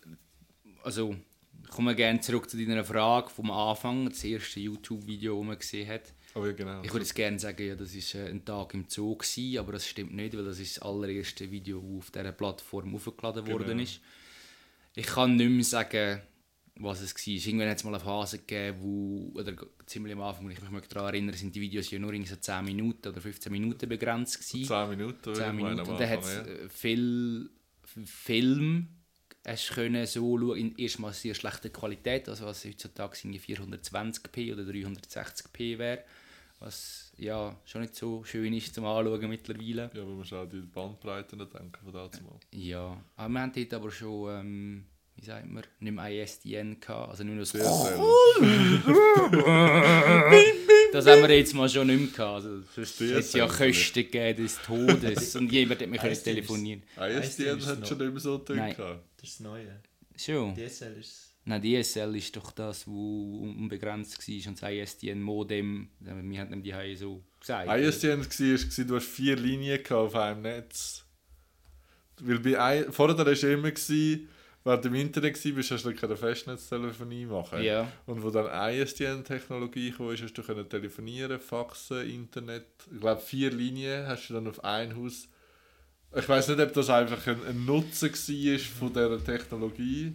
also ich komme gerne zurück zu deiner Frage vom Anfang, das erste YouTube-Video, das man gesehen hat. Aber ja, genau. Ich würde jetzt gerne sagen, ja, das war ein Tag im Zoo, gewesen, aber das stimmt nicht, weil das ist das allererste Video, das auf dieser Plattform aufgeladen worden Genau. ist. Ich kann nicht mehr sagen, was es war. Irgendwann hat es mal eine Phase gegeben, wo, oder ziemlich am Anfang, wenn ich mich daran erinnere, sind die Videos ja nur so 10 Minuten oder 15 Minuten begrenzt gewesen. 10 Minuten, würde 10 ich meinen, Minuten. Und dann hat es ja. äh, viel Film hast können so schauen, in erstmal sehr schlechter Qualität, also was heutzutage irgendwie 420p oder 360p wäre, was ja schon nicht so schön ist zum Anschauen mittlerweile. Ja, aber man muss auch die Bandbreite nicht denken von da zu mal. Ja, aber wir haben dort aber schon, ähm, wie sagt man, nicht mehr ISDN gehabt, also nur noch das DSL. Das haben wir jetzt mal schon nicht mehr gehabt. Also, sonst hätte es ja. Kosten gegeben des Todes und jemand hat ISDN ist- telefonieren. ISDN hat schon nicht mehr so. Töne gehabt. Das ist das Neue. Schon? DSL ist Nein, DSL ist doch das, wo unbegrenzt war und das ISDN-Modem, wir haben die haben so gesagt. ISDN war, war, du hast vier Linien auf einem Netz. Weil bei vorher war es immer, während du im Internet warst, hast du keine Festnetztelefonie machen. Ja, Und wo dann ISDN-Technologie kam, ist, hast du können telefonieren, faxen, Internet. Ich glaube, vier Linien hast du dann auf ein Haus. Ich weiß nicht, ob das einfach ein, ein Nutzen war von dieser Technologie.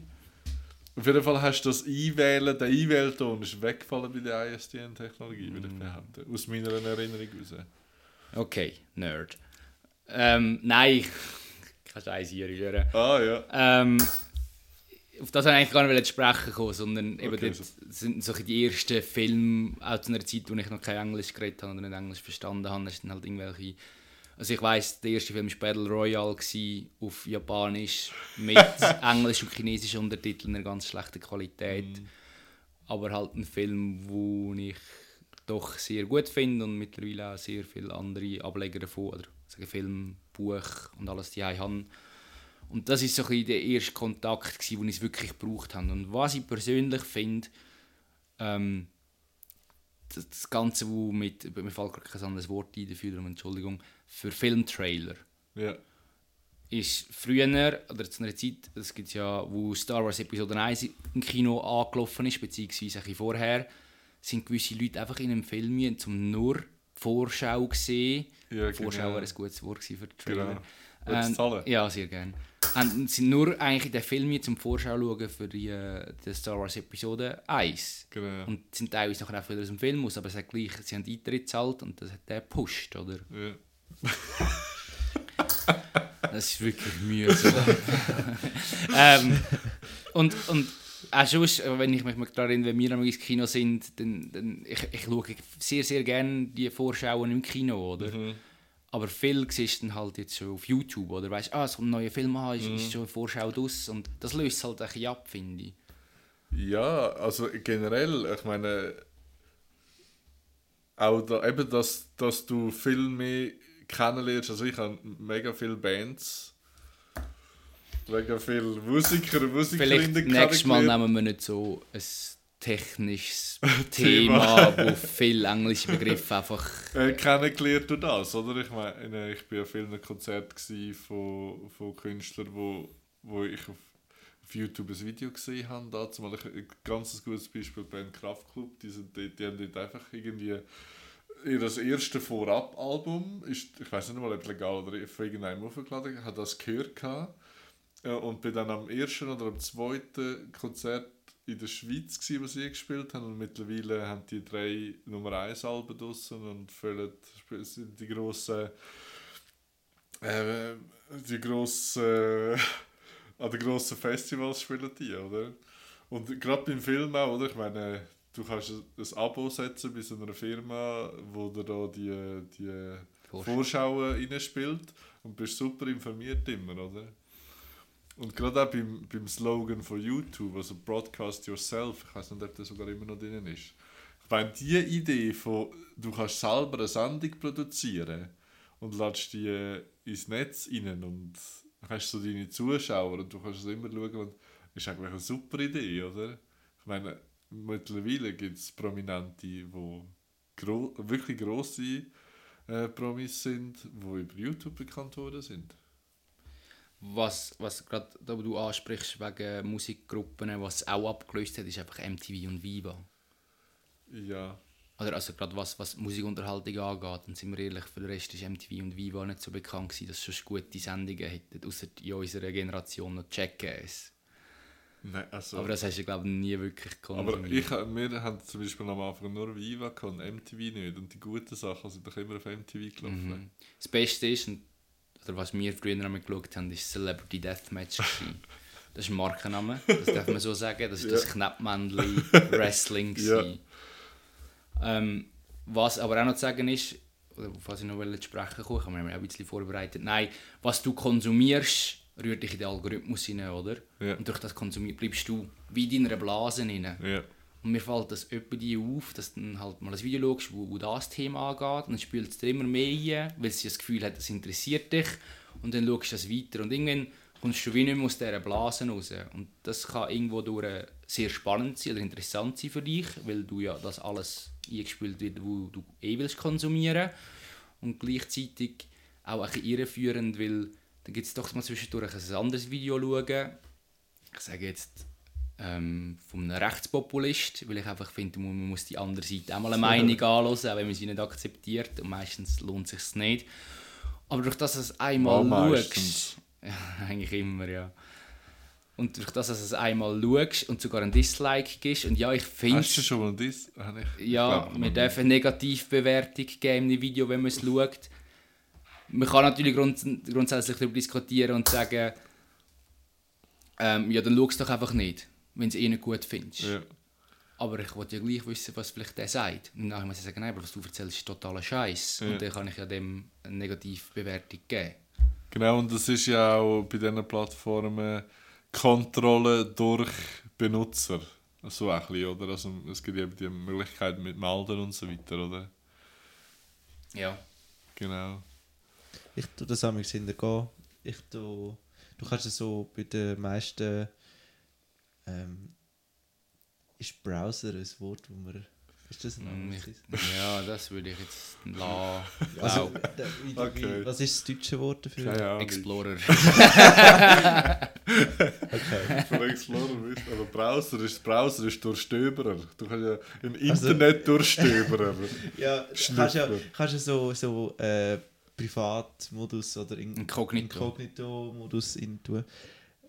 Auf jeden Fall hast du das Einwählen, der Einwählton ist weggefallen bei der ISDN-Technologie, würde ich behaupten. Aus meiner Erinnerung raus. okay, Nerd. Ähm, nein, keine Scheiße hier hören. Ah ja. Ähm, auf das wollte ich eigentlich gar nicht sprechen kommen, sondern eben Okay, dort sind so die ersten Filme, auch zu einer Zeit, wo ich noch kein Englisch geredet habe oder nicht Englisch verstanden habe, das sind halt irgendwelche... Also ich weiss, der erste Film war Battle Royale gewesen, auf Japanisch mit Englisch und chinesischen Untertiteln in einer ganz schlechten Qualität. Aber halt ein Film, wo ich doch sehr gut finde und mittlerweile auch sehr viele andere Ableger davon, oder sagen Film, Buch und alles die habe. Und das ist so ein bisschen der erste Kontakt, gewesen, wo ich es wirklich gebraucht habe. Und was ich persönlich finde, ähm, das, Ganze, wo mit, mir fällt gerade kein anderes Wort ein dafür, darum Entschuldigung, für Filmtrailer ja. ist früher, oder zu einer Zeit, das gibt's ja, wo Star Wars Episode 1 im Kino angelaufen ist, beziehungsweise ein vorher, sind gewisse Leute einfach in einem Film zum nur Vorschau gesehen. Ja, Vorschau genau. wäre ein gutes Wort für den Trailer. Genau. Du zahlen? ja, sehr gerne. Und sind nur eigentlich in den Film zum Vorschau schauen für die, äh, die Star Wars Episode 1. Genau. Und sind teilweise nachher auch wieder aus dem Film aus, aber es hat gleich, sie haben Eintritt gezahlt und das hat der gepusht, oder? ja. Das ist wirklich mühsam. ähm, und, und auch sonst, wenn ich mich mal daran erinnere, wenn wir einmal ins Kino sind, dann, dann ich, ich schaue sehr, sehr gerne die Vorschauen im Kino, oder? Mhm. Aber viel siehst du dann halt jetzt schon auf YouTube, oder? Weißt ah, es kommt ein neuer Film an, ist, Mhm. ist schon eine Vorschau draus und das löst halt ein bisschen ab, finde ich. Ja, also generell, ich meine, auch da, eben, dass, dass du viel mehr kennenlernst. Also ich habe mega viele Bands, mega viele Musiker und Vielleicht Musikerinnen nächstes Mal nehmen wir nicht so ein technisches Thema. Thema, wo viele englische Begriffe einfach... Äh, kennengelernt durch das, oder? Ich meine, ich bin auf vielen Konzerten von, von Künstlern, wo, wo ich auf, auf YouTube ein Video gesehen habe. Dazu mal ein ganz gutes Beispiel Band Kraftklub. Die, sind, die, die haben dort einfach irgendwie ihr erste Vorab-Album, ich weiß nicht mal, ob es legal oder von irgendeinem aufgeladen, hat das gehört gehabt. Äh, und bin dann am ersten oder am zweiten Konzert in der Schweiz, gewesen, wo sie gespielt haben. Und mittlerweile haben die drei Nummer 1 Alben draussen und füllen die grossen. Äh, die grossen. an den grossen Festivals spielen die, oder? Und gerade beim Film auch, oder? Ich meine, du kannst ein Abo setzen bei so einer Firma, wo dir da die, die Vorschau. Vorschauen reinspielt und bist super informiert immer, oder? Und gerade auch beim, beim Slogan von YouTube, also Broadcast Yourself, ich weiß nicht, ob der sogar immer noch drin ist. wenn die Idee von, du kannst selber eine Sendung produzieren und lädst die ins Netz rein und hast so deine Zuschauer und du kannst es immer schauen, und ist eigentlich eine super Idee, oder? Ich meine, mittlerweile gibt es Prominente, die gro wirklich grosse äh, Promis sind, die über YouTube bekannt worden sind. Was, was gerade da du ansprichst wegen Musikgruppen, was auch abgelöst hat, ist einfach MTV und Viva. Ja. Oder also gerade was, was Musikunterhaltung angeht, und sind wir ehrlich, für den Rest ist MTV und Viva nicht so bekannt gewesen, dass es schon gute Sendungen hätten, außer in unserer Generation noch Jackass. Nein, also, Aber das hast du, glaube ich, nie wirklich aber ich, wir haben zum Beispiel am Anfang nur Viva und MTV nicht. Und die guten Sachen sind doch immer auf MTV gelaufen. Mhm. Das Beste ist, oder was wir früher einmal geschaut haben, ist Celebrity Deathmatch. das ist ein Markenname, das darf man so sagen. Das ist das Ja. Knappmännchen Wrestling. Ja. Ähm, was aber auch noch zu sagen ist, oder auf was ich noch sprechen wollte, ich habe mir auch ein bisschen vorbereitet. Nein, was du konsumierst, rührt dich in den Algorithmus hinein, oder? Ja. Und durch das Konsumieren bleibst du wie in deiner Blase hinein. Ja. Und mir fällt das öppe die auf, dass du dann halt mal ein Video schaust, wo, wo das Thema angeht. Und dann spielt es dir immer mehr ein, weil sie das Gefühl hat, das interessiert dich. Und dann schaust du das weiter. Und irgendwann kommst du wie nicht mehr aus dieser Blase raus. Und das kann irgendwo durch sehr spannend sein oder interessant sein für dich, weil du ja das alles eingespielt wird, wo du eh willst konsumieren. Und gleichzeitig auch ein bisschen irreführend, weil dann gibt es doch mal zwischendurch ein anderes Video schauen. Ich sage jetzt ähm, von einem Rechtspopulist, weil ich einfach finde, man muss die andere Seite auch mal eine Meinung anhören, auch wenn man sie nicht akzeptiert. Und meistens lohnt es sich nicht. Aber durch das, dass du es einmal Mal schaust, ja, eigentlich immer, ja. Und durch das, dass du es einmal schaust und sogar ein Dislike gibst, und ja, ich finde Hast du schon mal das? Nee, ich ja, glaub, wir dürfen eine Negativbewertung geben im Video, wenn man es schaut. Man kann natürlich grunds grundsätzlich darüber diskutieren und sagen, ähm, ja, dann schau es doch einfach nicht, wenn du es eh nicht gut findest. Ja. Aber ich wollte ja gleich wissen, was vielleicht der sagt. Und dann muss ich sagen, nein, aber was du erzählst, ist totaler Scheiß. Ja. Und dann kann ich ja dem eine Negativbewertung geben. Genau, und das ist ja auch bei diesen Plattformen Kontrolle durch Benutzer. So ein bisschen, oder? Also, es gibt eben die Möglichkeit mit Melden und so weiter, oder? Ja. Genau. Ich tue das einmal hintergehen. Ich tue, du kannst es so bei den meisten ähm, ist Browser ein Wort, wo man ist das ein Mm, anderes? Ja, das würde ich jetzt lassen. Also, Okay. was ist das deutsche Wort dafür? Ahnung. Explorer. Okay. Von Explorer wisst aber Browser ist, Browser ist Durchstöberer. Du kannst ja im Also- Internet Durchstöberer. Ja, kannst ja, kannst ja so, so äh, Privatmodus oder in, Inkognito. Inkognito-Modus in tun.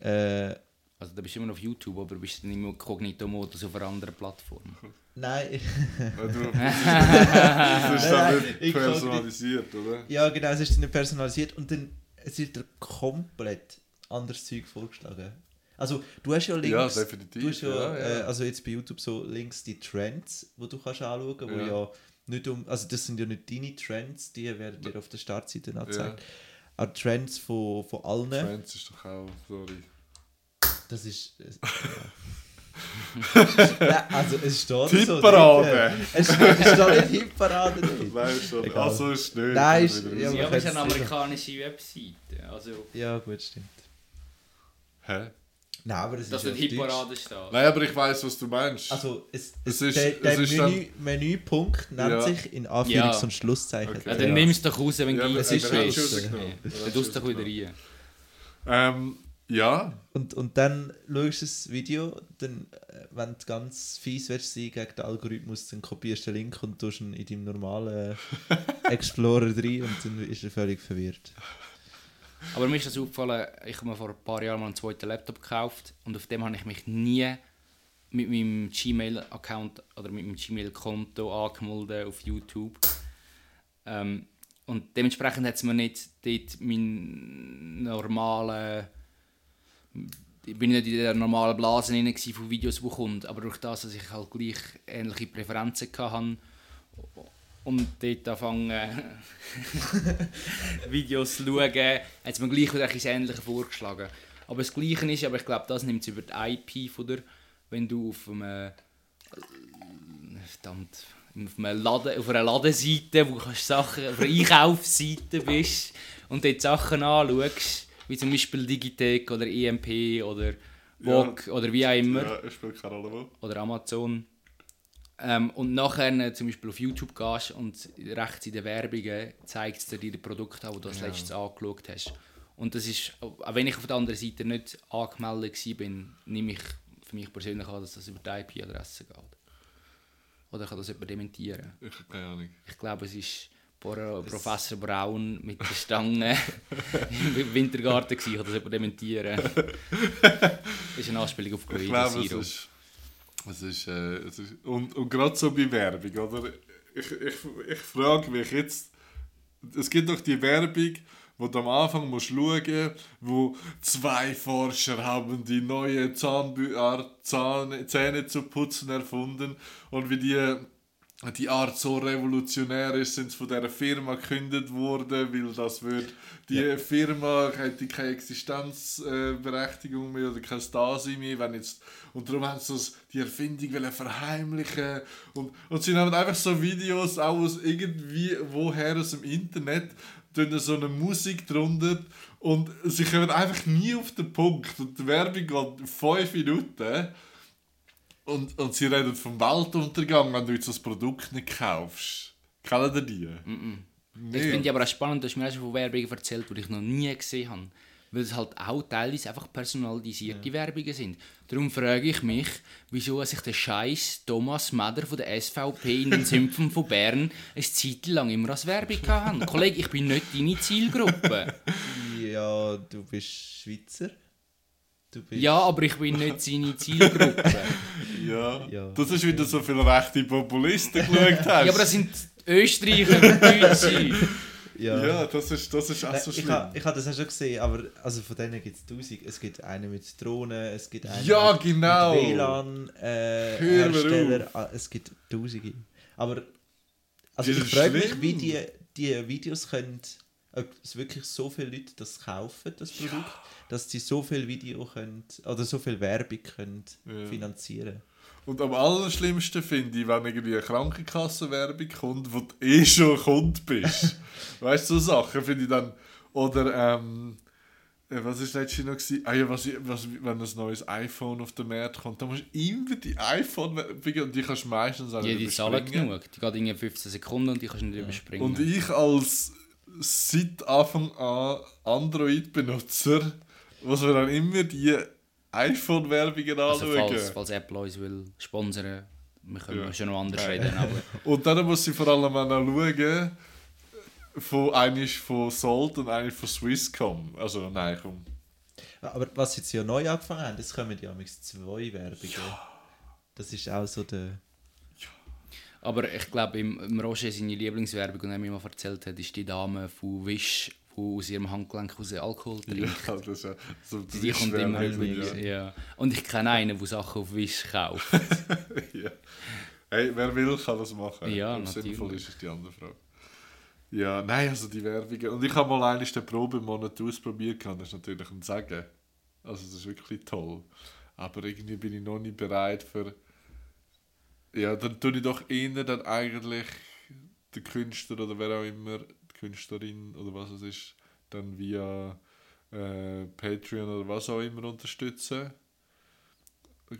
Äh, Also da bist du immer noch auf YouTube, aber du bist dann im Kognito-Modus auf einer anderen Plattform. nein, du, das ist dann Nein, nicht personalisiert, oder? ja genau, es ist dann nicht personalisiert und dann es wird dir komplett anderes Zeug vorgeschlagen. Also du hast ja links, Ja, definitiv. du hast ja, ja, ja. Äh, also jetzt bei YouTube so links die Trends, wo du kannst anschauen, wo Ja. Nicht um, also das sind ja nicht deine Trends, die werden dir auf der Startseite angezeigt. Ja. Aber Trends von, von allen, Trends ist doch auch, sorry. das ist... Ja. Nein, also es steht so. Tipparade. drin. Es steht, es steht nicht Hitparade drin. Nein, schon. Egal. Also ist nicht. Nein, ist- ja, aber- Ja, aber es ist eine amerikanische Webseite. Also, Ja, gut, stimmt. Hä? Nein, aber das dass ist ja auf Deutsch. Hitparade steht. Nein, aber ich weiß, was du meinst. Also, es, Es es, ist- der, der es ist Menü, Menüpunkt nennt Ja. sich in Anführungs- Ja. und Schlusszeichen. Okay. Ja, dann Ja. nimm es doch raus, wenn Ja, du es ist ist. raus. Dann tust du doch wieder rein. Ähm, ja. Und, und dann schaust du das Video, dann, äh, wenn du ganz fies willst sein gegen den Algorithmus, dann kopierst du den Link und tust ihn in deinem normalen Explorer rein und dann ist er völlig verwirrt. Aber mir ist das aufgefallen, ich habe mir vor ein paar Jahren mal einen zweiten Laptop gekauft und auf dem habe ich mich nie mit meinem Gmail-Account oder mit meinem Gmail-Konto angemeldet auf YouTube. Ähm, und dementsprechend hat es mir nicht dort meinen normalen ich bin nicht in der normalen Blase gewesen von Videos, die kommen, aber durch das, dass ich halt gleich ähnliche Präferenzen hatte und dort anfangen Videos zu schauen, hat es mir gleich wieder etwas Ähnliches vorgeschlagen. Aber das Gleiche ist, aber ich glaube, das nimmt es über die IP von der, wenn du auf einem äh, verdammt, auf einer, Laden, auf einer Ladenseite, wo du Sachen, auf einer Einkaufsseite bist und dort Sachen anschaust, wie zum Beispiel Digitec oder EMP oder Vogue ja. oder wie auch immer. Ja, spielt keine Rolle. Oder Amazon. Ähm, und nachher äh, zum Beispiel auf YouTube gehst und rechts in den Werbungen zeigt es dir die Produkte an, die du als ja. letztes angeschaut hast. Und das ist, auch wenn ich auf der anderen Seite nicht angemeldet war, nehme ich für mich persönlich an, dass das über die IP-Adresse geht. Oder kann das jemand dementieren? Ich habe keine Ahnung. Ich glaube, es ist Professor Braun mit der Stange im Wintergarten gewesen. Ich kann das jemand dementieren. das ist eine Anspielung auf Guido Ich glaube, es ist... Es ist, äh, es ist und, und gerade so bei Werbung, oder? Ich, ich, ich frage mich jetzt... Es gibt doch die Werbung wo du am Anfang musst schauen wo zwei Forscher haben die neue Zahnart, Zahn, Zähne zu putzen erfunden und wie die die Art so revolutionär ist, sind von dieser Firma gekündigt worden, weil das wird, die ja. Firma hätte keine Existenzberechtigung mehr oder kein Dasein mehr, wenn jetzt, und darum haben sie die Erfindung verheimlichen und, und sie haben einfach so Videos auch aus irgendwie woher aus dem Internet, tun so eine Musik drunter und sie kommen einfach nie auf den Punkt. Und die Werbung geht fünf Minuten und, und sie reden vom Weltuntergang, wenn du jetzt das Produkt nicht kaufst. Kennen die die? Mm -mm. Nee. Ich finde aber auch spannend, dass du mir schon von Werbungen erzählt, die ich noch nie gesehen habe weil es halt auch teilweise einfach personalisierte ja. Werbungen sind. Darum frage ich mich, wieso sich der scheiß Thomas Meder von der SVP in den Sümpfen von Bern eine Zeit lang immer als Werbung hatte. Kollege, ich bin nicht deine Zielgruppe. Ja, du bist Schweizer. Du bist ja, aber ich bin nicht seine Zielgruppe. ja. ja. Das ist wieder so viele rechte Populisten geschaut hast. Ja, aber das sind Österreicher und Deutsche. Ja. ja, das ist, das ist auch so schlimm. Ich habe ha das auch schon gesehen, aber also von denen gibt es tausend. Es gibt einen mit Drohnen, es gibt einen ja, mit, genau. mit WLAN, äh, Hersteller, ah, es gibt tausende. Aber also ich frage mich, wie die, die Videos können, ob es wirklich so viele Leute das kaufen, das Produkt, ja. dass sie so viel Video können, oder so viel Werbung können ja. finanzieren und am allerschlimmsten finde ich, wenn irgendwie eine Krankenkassenwerbung kommt, wo du eh schon Kunde bist. weißt du, so Sachen finde ich dann. Oder, ähm, äh, was war letztes noch? Gewesen? Ah ja, was, was, wenn ein neues iPhone auf den Markt kommt, dann musst du immer die iPhone-Werbung und die kannst du meistens auch Ja, die zahlen genug. Die geht in 15 Sekunden und die kannst du nicht ja. überspringen. Und ich als seit Anfang an Android-Benutzer muss man dann immer die iPhone-Werbungen also anschauen. Also falls, falls, Apple uns will sponsern, wir können ja. schon noch anders reden. Aber. und dann muss ich vor allem auch schauen, von eigentlich von Salt und eigentlich von Swisscom. Also nein, komm. Aber was jetzt ja neu angefangen haben, das kommen ja zwei Werbungen. Ja. Das ist auch so der... Aber ich glaube, im, im Roger seine Lieblingswerbung, und er mir mal erzählt hat, ist die Dame von Wish die aus ihrem Handgelenk aus Alkohol trinkt. Ja, das ja, so die kommt immer wieder. Ja. ja. Und ich kenne einen, der Sachen auf Wisch kauft. ja. Hey, wer will, kann das machen. Ja, Ob natürlich. sinnvoll ist, ist die andere Frage. Ja, nein, also die Werbungen. Und ich habe mal eine den Probemonat ausprobiert, das ist natürlich ein Sagen. Also das ist wirklich toll. Aber irgendwie bin ich noch nicht bereit für... Ja, dann tue ich doch eher dann eigentlich den Künstler oder wer auch immer Künstlerin oder was es ist, dann via äh, Patreon oder was auch immer unterstützen.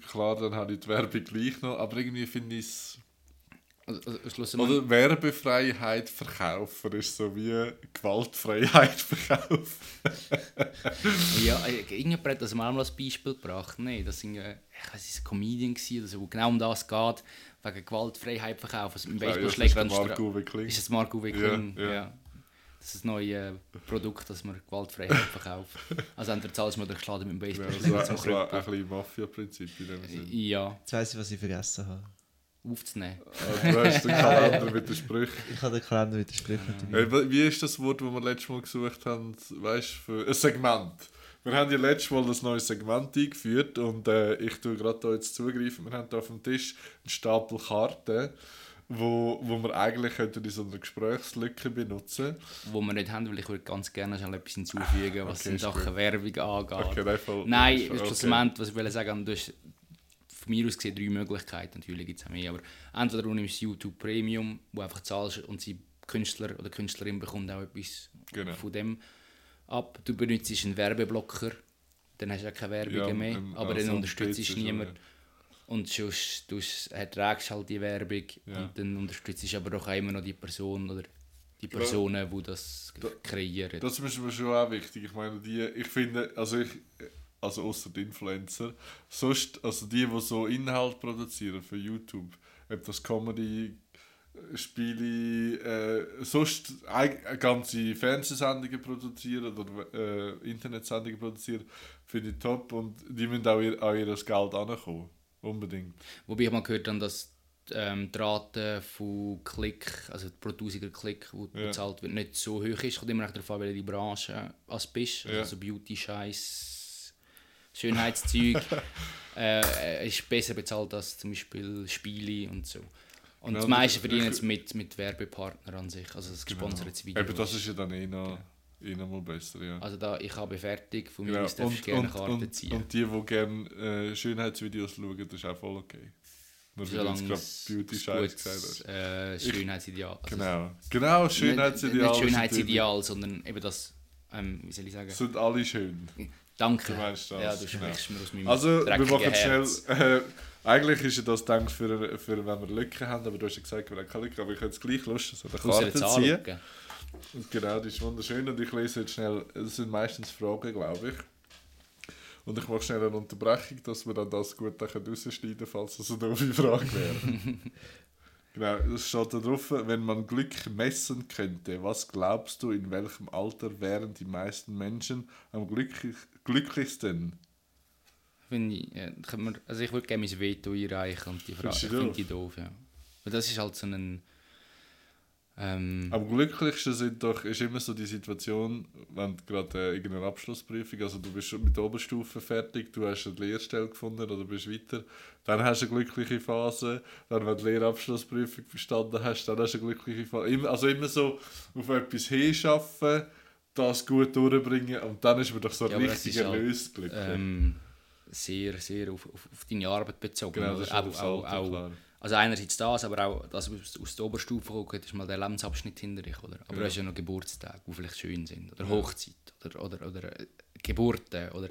Klar, dann habe ich die Werbung gleich noch, aber irgendwie finde ich es. Also, also oder Werbefreiheit verkaufen ist so wie Gewaltfreiheit verkaufen. ja, äh, irgendjemand hat das mal als Beispiel gebracht. Nee, das sind, äh, ich weiß, es ein Comedian gewesen, also, wo genau um das geht, wegen Gewaltfreiheit verkaufen. Also im Baseballschläger ja, ist das Mark Uwe Kling. Ja, ja. ja. Das ist ein neues Produkt, das man gewaltfrei verkauft. Also entweder zahlst du mir den Schaden mit dem Baseball. Ja, das war ein bisschen Mafia-Prinzip in dem Sinne. Ja. Jetzt weiss ich, was ich vergessen habe. Aufzunehmen. Ah, du hast den Kalender mit den Sprüchen. Ich habe den Kalender mit den Sprüchen. Hey, wie ist das Wort, das wir letztes Mal gesucht haben? Weißt für ein Segment. Wir haben ja letztes Mal das neue Segment eingeführt und äh, ich tue gerade da jetzt zugreifen. Wir haben hier auf dem Tisch einen Stapel Karten wo, wo wir eigentlich könnten in so einer Gesprächslücke benutzen Wo wir nicht haben, weil ich würde ganz gerne schon etwas hinzufügen, was okay, in Sachen Werbung angeht. Okay, Nein, das okay. was ich will sagen, du hast von mir aus gesehen drei Möglichkeiten, natürlich gibt es auch mehr, aber entweder du nimmst YouTube Premium, wo einfach zahlst und sie Künstler oder Künstlerin bekommt auch etwas Genau. von dem ab. Du benutzt einen Werbeblocker, dann hast du auch keine Werbungen Ja, mehr, ähm, aber also dann unterstützt schon, niemand. ja. Und sonst du erträgst halt die Werbung Ja. und dann unterstützt aber doch immer noch die Person oder die Personen, die das Da- kreieren. Das ist mir schon auch wichtig. Ich meine, die, ich finde, also ich, also außer die Influencer, sonst, also die, die so Inhalt produzieren für YouTube, ob das Comedy, äh, Spiele, äh, sonst ganze Fernsehsendungen produzieren oder äh, Internetsendungen produzieren, finde ich top und die müssen auch ihr, an ihr Geld ankommen. Unbedingt. Wobei ich mal gehört habe, dass ähm, die Rate von Klick, also pro tausiger Klick, Ja. bezahlt wird, nicht so hoch ist. Kommt immer darauf an, welche Branche als du bist. Also Ja. so Beauty-Scheiß, Schönheitszeug äh, ist besser bezahlt als zum Beispiel Spiele und so. Und Genau, die meisten ich- verdienen ich- es mit, mit Werbepartnern an sich, also das gesponserte Video. Eben, das ist ja dann eh noch, eh noch mal besser, ja. Also da, ich habe fertig, von mir Genau. aus darfst du gerne Karten und, ziehen. und die, die gerne äh, Schönheitsvideos schauen, das ist auch voll okay. Nur weil du jetzt Solange gerade Beauty-Scheiß gesagt hast. äh, Schönheitsideal. Also Genau. Genau, Schönheitsideal. Nicht, nicht Schönheitsideal, sondern eben das, ähm, wie soll ich sagen? Sind alle schön. Danke. Du meinst das, Ja, du genau. sprichst mir aus meinem Also, wir machen Herz. schnell. Äh, eigentlich ist ja das gedacht für, für wenn wir Lücken haben, aber du hast ja gesagt, wir haben keine Lücken, aber ich habe jetzt gleich Lust, so eine Karte ziehen. Und genau, die ist wunderschön und ich lese jetzt schnell, es sind meistens Fragen, glaube ich. Und ich mache schnell eine Unterbrechung, dass wir dann das gut rausschneiden können, falls das eine doofe Frage wäre. genau, es steht da drauf, wenn man Glück messen könnte, was glaubst du, in welchem Alter wären die meisten Menschen am glücklich, glücklichsten? Finde ich, ja, also ich würde gerne mein Veto einreichen und die Frage ich finde die doof, ja. Weil das ist halt so ein... Ähm, Am glücklichsten sind doch, ist immer so die Situation, wenn du gerade äh, irgendeine Abschlussprüfung, also du bist schon mit der Oberstufe fertig, du hast eine Lehrstelle gefunden oder bist weiter, dann hast du eine glückliche Phase, dann wenn du die Lehrabschlussprüfung bestanden hast, dann hast du eine glückliche Phase. Also immer so auf etwas hinschaffen, das gut durchbringen und dann ist man doch so Ja, aber das richtig ist halt, erlöst glücklich. ähm, sehr, sehr auf, auf, auf deine Arbeit bezogen. genau, das ist auch, auch, auch, klar. Also einerseits das, aber auch das aus, aus der Oberstufe kommt, ist mal der Lebensabschnitt hinter dich, oder? Aber Ja. du hast ja noch Geburtstage, die vielleicht schön sind, oder Ja. Hochzeit, oder, oder, oder äh, Geburten, oder...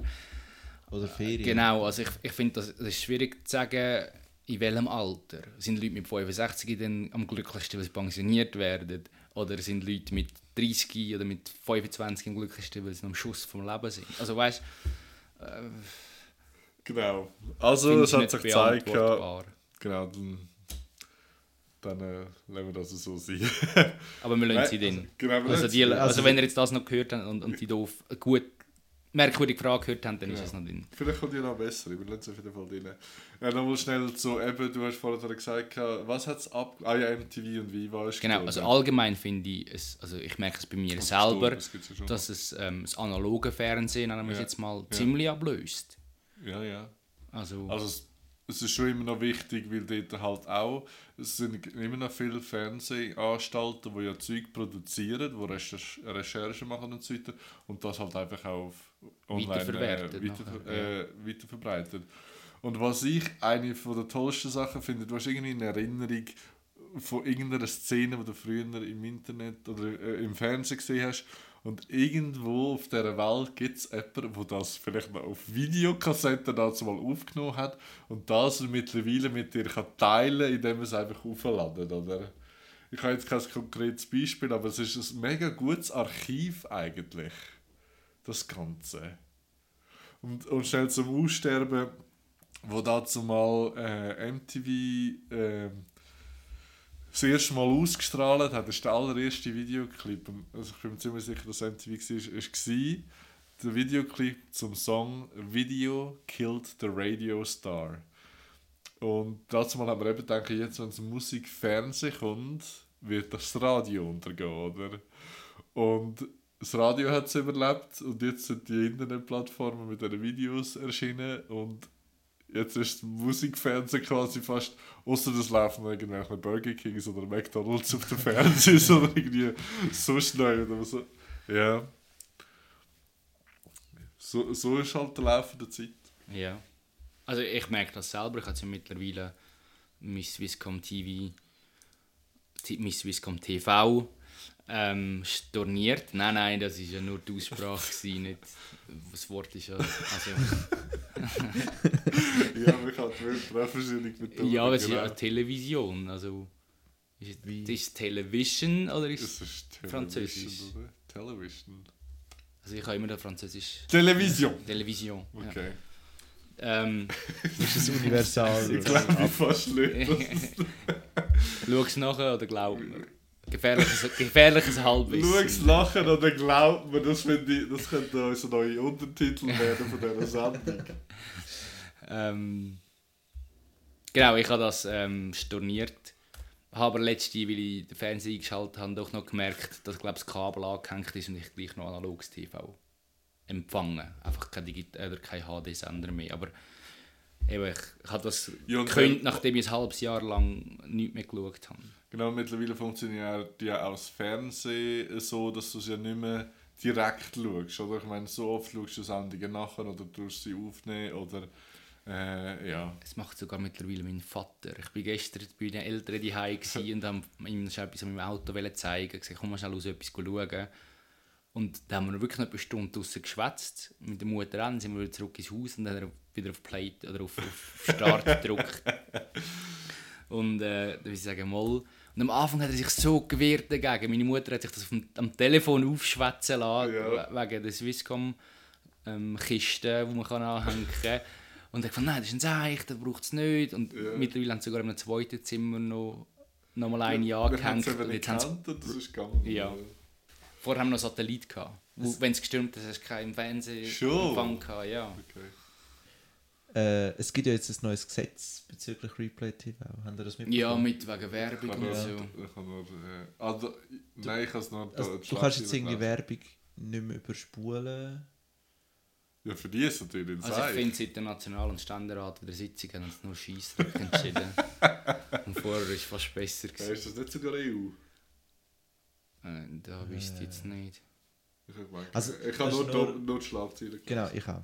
Oder Ferien. Genau, also ich, ich finde, das, das ist schwierig zu sagen, in welchem Alter. Sind Leute mit 65 dann am glücklichsten, weil sie pensioniert werden? Oder sind Leute mit 30 oder mit 25 am glücklichsten, weil sie noch am Schuss vom Leben sind? Also weißt du, äh, Genau. Also es hat sich gezeigt, ja. Genau, dann, dann äh, lassen wir das so sein. Aber wir lassen Nein, sie dann. Genau, wir Also, die, sie- also, Also- wenn ihr jetzt das noch gehört habt und, und die doof, gut, merkwürdige Frage gehört habt, dann ist Ja. es noch drin. Vielleicht kommt die noch besser, wir lassen es auf jeden Fall drin. Äh, Nochmal schnell zu, eben, du hast vorher gesagt, was hat es ab... Ah ja, MTV und Viva ist Genau, also allgemein finde ich es, also ich merke es bei mir selber, Das ja schon. dass es ähm, das analoge Fernsehen, nennen wir es Ja. jetzt mal, Ja. ziemlich ablöst. Ja, ja. Also, Also es, ist schon immer noch wichtig, weil dort halt auch, es sind immer noch viele Fernsehanstalten, die ja Zeug produzieren, die Recherche, Recherche machen und so weiter und das halt einfach auch auf online äh, weiter, nachher, äh, weiterverbreitet. Und was ich eine von der tollsten Sachen finde, du hast irgendwie eine Erinnerung von irgendeiner Szene, die du früher im Internet oder äh, im Fernsehen gesehen hast. Und irgendwo auf dieser Welt gibt es jemanden, der das vielleicht noch auf Videokassetten dazu mal aufgenommen hat und das mittlerweile mit dir kann teilen indem er es einfach aufladen oder? Ich habe jetzt kein konkretes Beispiel, aber es ist ein mega gutes Archiv eigentlich. Das Ganze. Und, und schnell zum Aussterben, wo dazu mal äh, MTV äh, das erste Mal ausgestrahlt hat, das ist der allererste Videoclip. Also ich bin mir ziemlich sicher, dass MTV war, war der Videoclip zum Song Video Killed the Radio Star. Und dazu mal haben wir eben gedacht, jetzt, wenn es Musik Fernsehen kommt, wird das Radio untergehen, oder? Und das Radio hat es überlebt und jetzt sind die Internetplattformen mit diesen Videos erschienen und jetzt ist Musikfernsehen quasi fast, außer das laufen irgendwelche Burger Kings oder McDonalds auf dem Fernsehen oder irgendwie so schnell oder so. Ja. So, so ist halt der Lauf der Zeit. ja. Also ich merke das selber, ich habe ja mittlerweile Miss Swisscom TV, Miss Swisscom TV ähm, storniert. Nein, nein, das war ja nur die Aussprache, gewesen, nicht das Wort ist ja... Also, Ja, man kann die Welt verschiedentlich betonen. ja, aber es ist ja eine Television, also... Ist es, Wie? ist es Television oder ist Es ist Französisch. oder? Television. Also ich habe immer den Französisch... Television! Television. Ja. Okay. Ähm, Das ist universal. Ich glaube, fast nicht. Schau es nachher oder glaub mir. Gefährliches, gefährliches Halbwissen. Schau es lachen oder glaubt mir, das, ich, das könnte unser neuer Untertitel werden von dieser Sendung. Ähm, genau, ich habe das ähm, storniert. Habe aber letzte, weil ich den Fernseher eingeschaltet habe, doch noch gemerkt, dass glaub, das Kabel angehängt ist und ich gleich noch analoges TV empfangen. Einfach kein, Digit oder kein HD-Sender mehr. Aber eben, ich habe das Ja, gekündigt, dann- nachdem ich ein halbes Jahr lang nichts mehr geschaut habe. Genau, mittlerweile funktioniert ja auch das Fernsehen so, dass du es ja nicht mehr direkt schaust. Oder? Ich meine, so oft schaust du Sendungen nachher oder tust sie aufnehmen oder äh, ja. Es macht sogar mittlerweile mein Vater. Ich bin gestern bei den Eltern die gsi und haben ihm schon etwas an meinem Auto zeigen. Ich komm mal schnell raus, etwas schauen. Und da haben wir wirklich noch eine Stunde draussen geschwätzt. Mit der Mutter an, sind wir wieder zurück ins Haus und dann wieder auf Play oder auf, auf Start gedrückt. Und äh, dann würde ich sagen, mal. Und am Anfang hat er sich so gewehrt dagegen. Meine Mutter hat sich das dem, am Telefon aufschwätzen lassen, Ja. we- wegen der Swisscom ähm, die man kann anhängen kann. Und er hat gesagt, nein, das ist ein Seich, das braucht es nicht. Und Ja. mittlerweile haben sie sogar in einem zweiten Zimmer noch, noch mal eine Wir haben es Und gekannt das ist gegangen. Ja. vorher haben wir noch Satellit gehabt. Wenn es gestürmt hat, hast du keinen Fernsehen Schon? Empfang gehabt, ja. Okay. Äh, es gibt ja jetzt ein neues Gesetz bezüglich Replay TV. Haben ihr das mitbekommen? Ja, mit wegen Werbung und so. ich kann nur äh, also, nein, ich kann es nur Also, du kannst jetzt irgendwie. Werbung nicht mehr überspulen. Ja, für die ist es natürlich ein Also ich finde, seit der National- und Ständerat wieder Sitzung haben sie nur Scheissdruck entschieden. und vorher war es fast besser. Ja, Gewesen. ist das nicht sogar EU? Äh, da wüsste ich jetzt nicht. Ich, gemeint, Also, ich habe nur, nur, nur- die Schlagzeilen Genau, ich auch.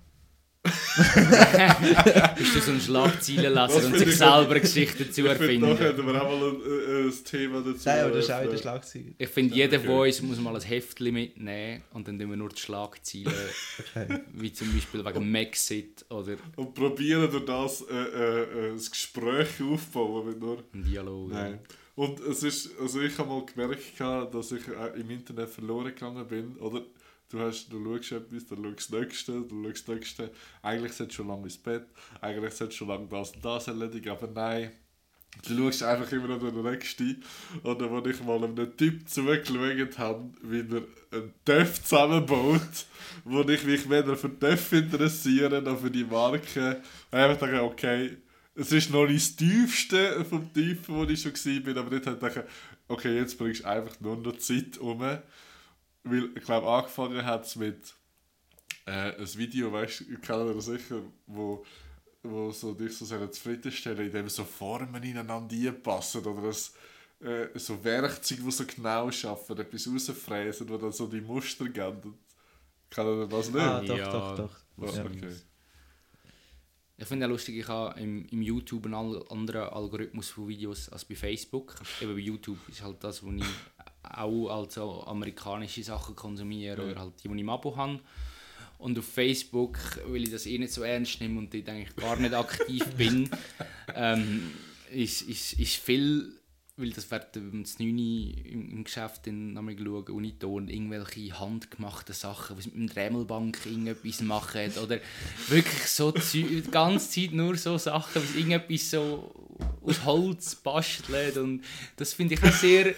Bist du so ein Schlagzeilenleser Was und sich ich- selber Geschichten zu Ich finde, da erfinden? könnten wir auch mal ein, äh, ein Thema dazu Nein, aber das ist auch in der. Schlagzeile. Ich finde, jeder Okay. von uns muss mal ein Heftchen mitnehmen und dann tun wir nur die Schlagzeilen, Okay. wie zum Beispiel wegen Maxit oder Und probieren durch das äh, äh, äh, ein Gespräch aufbauen. Mit nur ein Dialog. Nein. Und es ist, also ich habe mal gemerkt, dass ich äh, im Internet verloren gegangen bin. Oder du, hast, du schaust etwas, dann schaust du das nächste, du schaust das nächste. Eigentlich solltest du schon lange ins Bett, eigentlich solltest du schon lange das und das erledigen, aber nein. Du schaust einfach immer noch den nächsten. Dann, als ich mal einem Typ zugeschaut habe, wie er einen TÜV zusammenbaut, wo ich mich weder für TÜV interessiere, noch für die Marke, habe ich gedacht, okay, es ist noch nicht das tiefste vom Tiefen, wo ich schon war, aber dort habe ich gedacht, okay, jetzt bringst du einfach nur noch Zeit um. Weil, ich glaube, angefangen hat es mit äh, ein Video, weißt du, kennt ihr das sicher, wo, wo so dich so sehr zufriedenstellen, indem so Formen ineinander einpassen oder das, äh, so Werkzeuge, die so genau arbeiten, etwas rausfräsen, wo dann so die Muster geben. Kennt ihr das nicht? Ah, doch, Ja. doch, doch. Was? Ja. Okay. Ich finde es lustig, ich habe im, im YouTube einen anderen Algorithmus von Videos als bei Facebook. Eben bei YouTube ist halt das, wo ich auch als so amerikanische Sachen konsumiere Ja. oder halt die, die ich im Abo habe. Und auf Facebook, weil ich das eh nicht so ernst nehme und dort eigentlich gar nicht aktiv bin, ähm, ist, ist, ist viel, weil das wird um das 9 Uhr im, im Geschäft in nochmal schauen, Uniton, irgendwelche handgemachten Sachen, was mit dem Dremmelbank irgendetwas machen oder wirklich so die ganze Zeit nur so Sachen, was irgendetwas so aus Holz bastelt und das finde ich auch sehr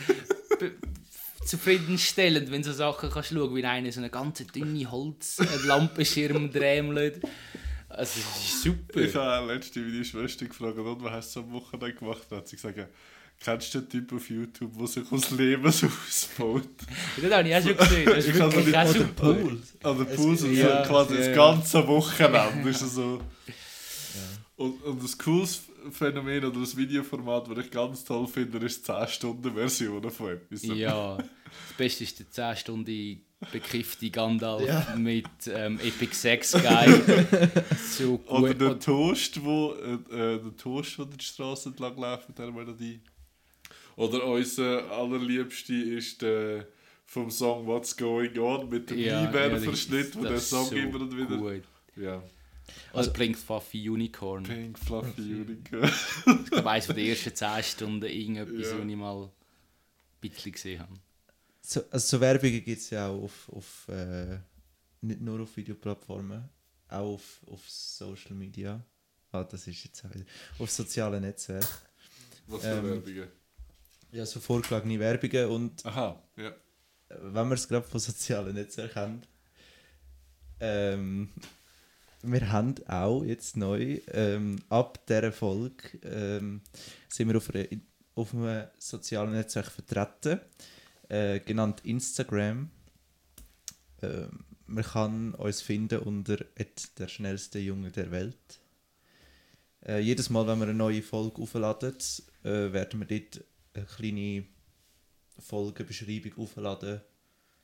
zufriedenstellend, wenn so Sachen kannst schauen, wie einer so eine ganz dünne Holzlampenschirm dremelt. Also, das ist super. Ich habe letzte meine Schwester gefragt, und was hast du am Wochenende gemacht? Dann hat sie gesagt, kennst du den Typ auf YouTube, der sich aus Lebens ausbaut? Das habe ich auch schon gesehen. Das ist Ich wirklich so auch super. Pool. Also Es- Pause, so ja, quasi ja, das ja. ganze Wochenende. ist so. Und, und das cooles Phänomen oder das Videoformat, das ich ganz toll finde, ist die 10-Stunden-Version von etwas. Ja, das Beste ist die 10 Stunden bekiffte Gandalf Ja. mit ähm, Epic Sex Guy. so gut. Oder der Toast, wo, äh, äh, der Toast, der die Straße entlang läuft mit dieser Melodie. Oder unser allerliebste ist der vom Song What's Going On mit dem Ja, E-Mail-Verschnitt, ja, wo der ist Song so immer und wieder. Gut. Ja, Also bringt Fluffy Unicorn. Pink Fluffy Unicorn. Ich glaube, eines der ersten 10 Stunden irgendetwas, Ja. was ich mal ein bisschen gesehen habe. So, also so Werbungen gibt es ja auch auf, auf äh, nicht nur auf Videoplattformen, auch auf, auf Social Media. Ah, das ist jetzt auch wieder. Auf sozialen Netzwerken. Was für Ähm, Werbungen. Ja, so vorgeschlagene Werbungen und Aha, ja. wenn wir es gerade von sozialen Netzwerken haben, ähm, wir haben auch jetzt neu, ähm, ab dieser Folge, ähm, sind wir auf, einer, auf einem sozialen Netzwerk vertreten, äh, genannt Instagram. Ähm, man kann uns finden unter «der schnellste Junge der Welt». Äh, jedes Mal, wenn wir eine neue Folge aufladen, äh, werden wir dort eine kleine Folgenbeschreibung aufladen.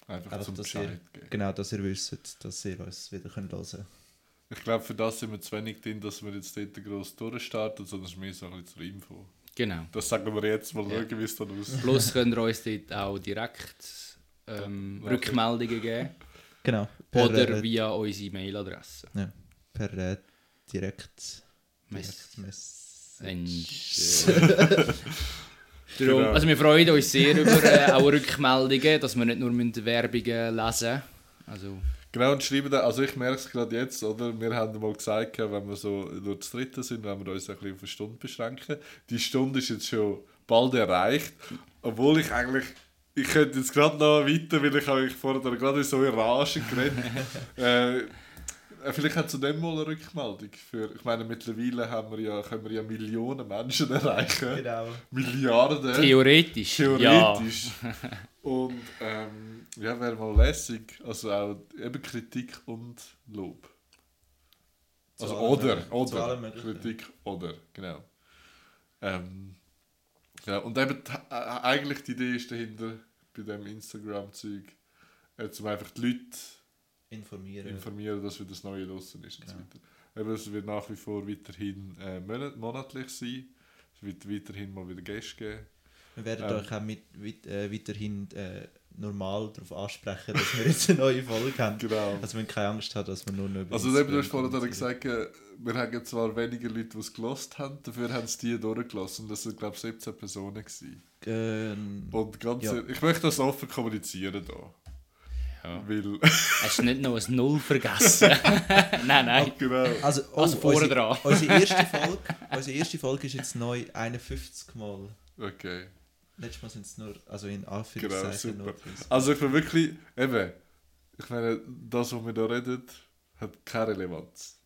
Einfach, Einfach, dass ihr, Bescheid geben. genau, dass ihr wisst, dass ihr uns wieder hören könnt. Ich glaube, für das sind wir zu wenig drin, dass wir jetzt dort gross durchstarten, sondern es ist mehr so ein bisschen zur Info. Genau. Das sagen wir jetzt mal, Ja. schauen, wie es dann aussieht. Plus könnt ihr uns dort auch direkt ähm, Ja, Rückmeldungen geben. Genau. Oder äh, via unsere Mailadresse. ja, per äh, direkt, Mess-. Mensch. Darum, Genau. also wir freuen uns sehr über äh, auch Rückmeldungen, dass wir nicht nur müssen Werbungen lesen Also, Genau, und schreiben dann, also ich merke es gerade jetzt, oder? Wir haben mal gesagt, wenn wir so durch das Dritte sind, wenn wir uns ein bisschen auf eine Stunde beschränken. Die Stunde ist jetzt schon bald erreicht, obwohl ich eigentlich, ich könnte jetzt gerade noch weiter, weil ich habe mich vorher gerade so in Rage geredet. äh, vielleicht hat zu dem mal eine Rückmeldung. Für, ich meine, mittlerweile haben wir ja, können wir ja Millionen Menschen erreichen. Genau. Milliarden. theoretisch. Theoretisch. Und ähm, ja, wäre mal lässig. Also auch eben Kritik und Lob. Zu Also allem oder, oder. Kritik oder, genau. Ähm, ja, und eben t- äh, eigentlich die Idee ist dahinter bei dem Instagram-Zeug, äh, zum einfach die Leute Informieren. informieren, dass wieder das Neue draussen ist und so Genau. weiter. Eben, es wird nach wie vor weiterhin äh, monat monatlich sein. Es wird weiterhin mal wieder Gäste geben. wir werden ähm, euch auch mit, weit, äh, weiterhin äh, normal darauf ansprechen, dass wir jetzt eine neue Folge haben. Genau. Also wir keine Angst haben, dass wir nur noch über Also eben, du hast vorhin gesagt, wir haben zwar weniger Leute, die es gelost haben, dafür haben es die durchgelassen. Das sind, glaube ich, 17 Personen. Gewesen. Ähm, Und ganz Ja. ehrlich, ich möchte das offen kommunizieren da. Ja. Weil, Hast du nicht noch ein Null vergessen? nein, nein. genau. also, oh, Also vorne unsere, dran. unsere, erste Folge, unsere erste Folge ist jetzt neu 51 Mal. Okay. Letztes Mal sind es nur, also in Genau, Anführungszeichen super. nur 30. Also ich bin wirklich, eben, ich meine, das, was wir da reden, hat keine Relevanz.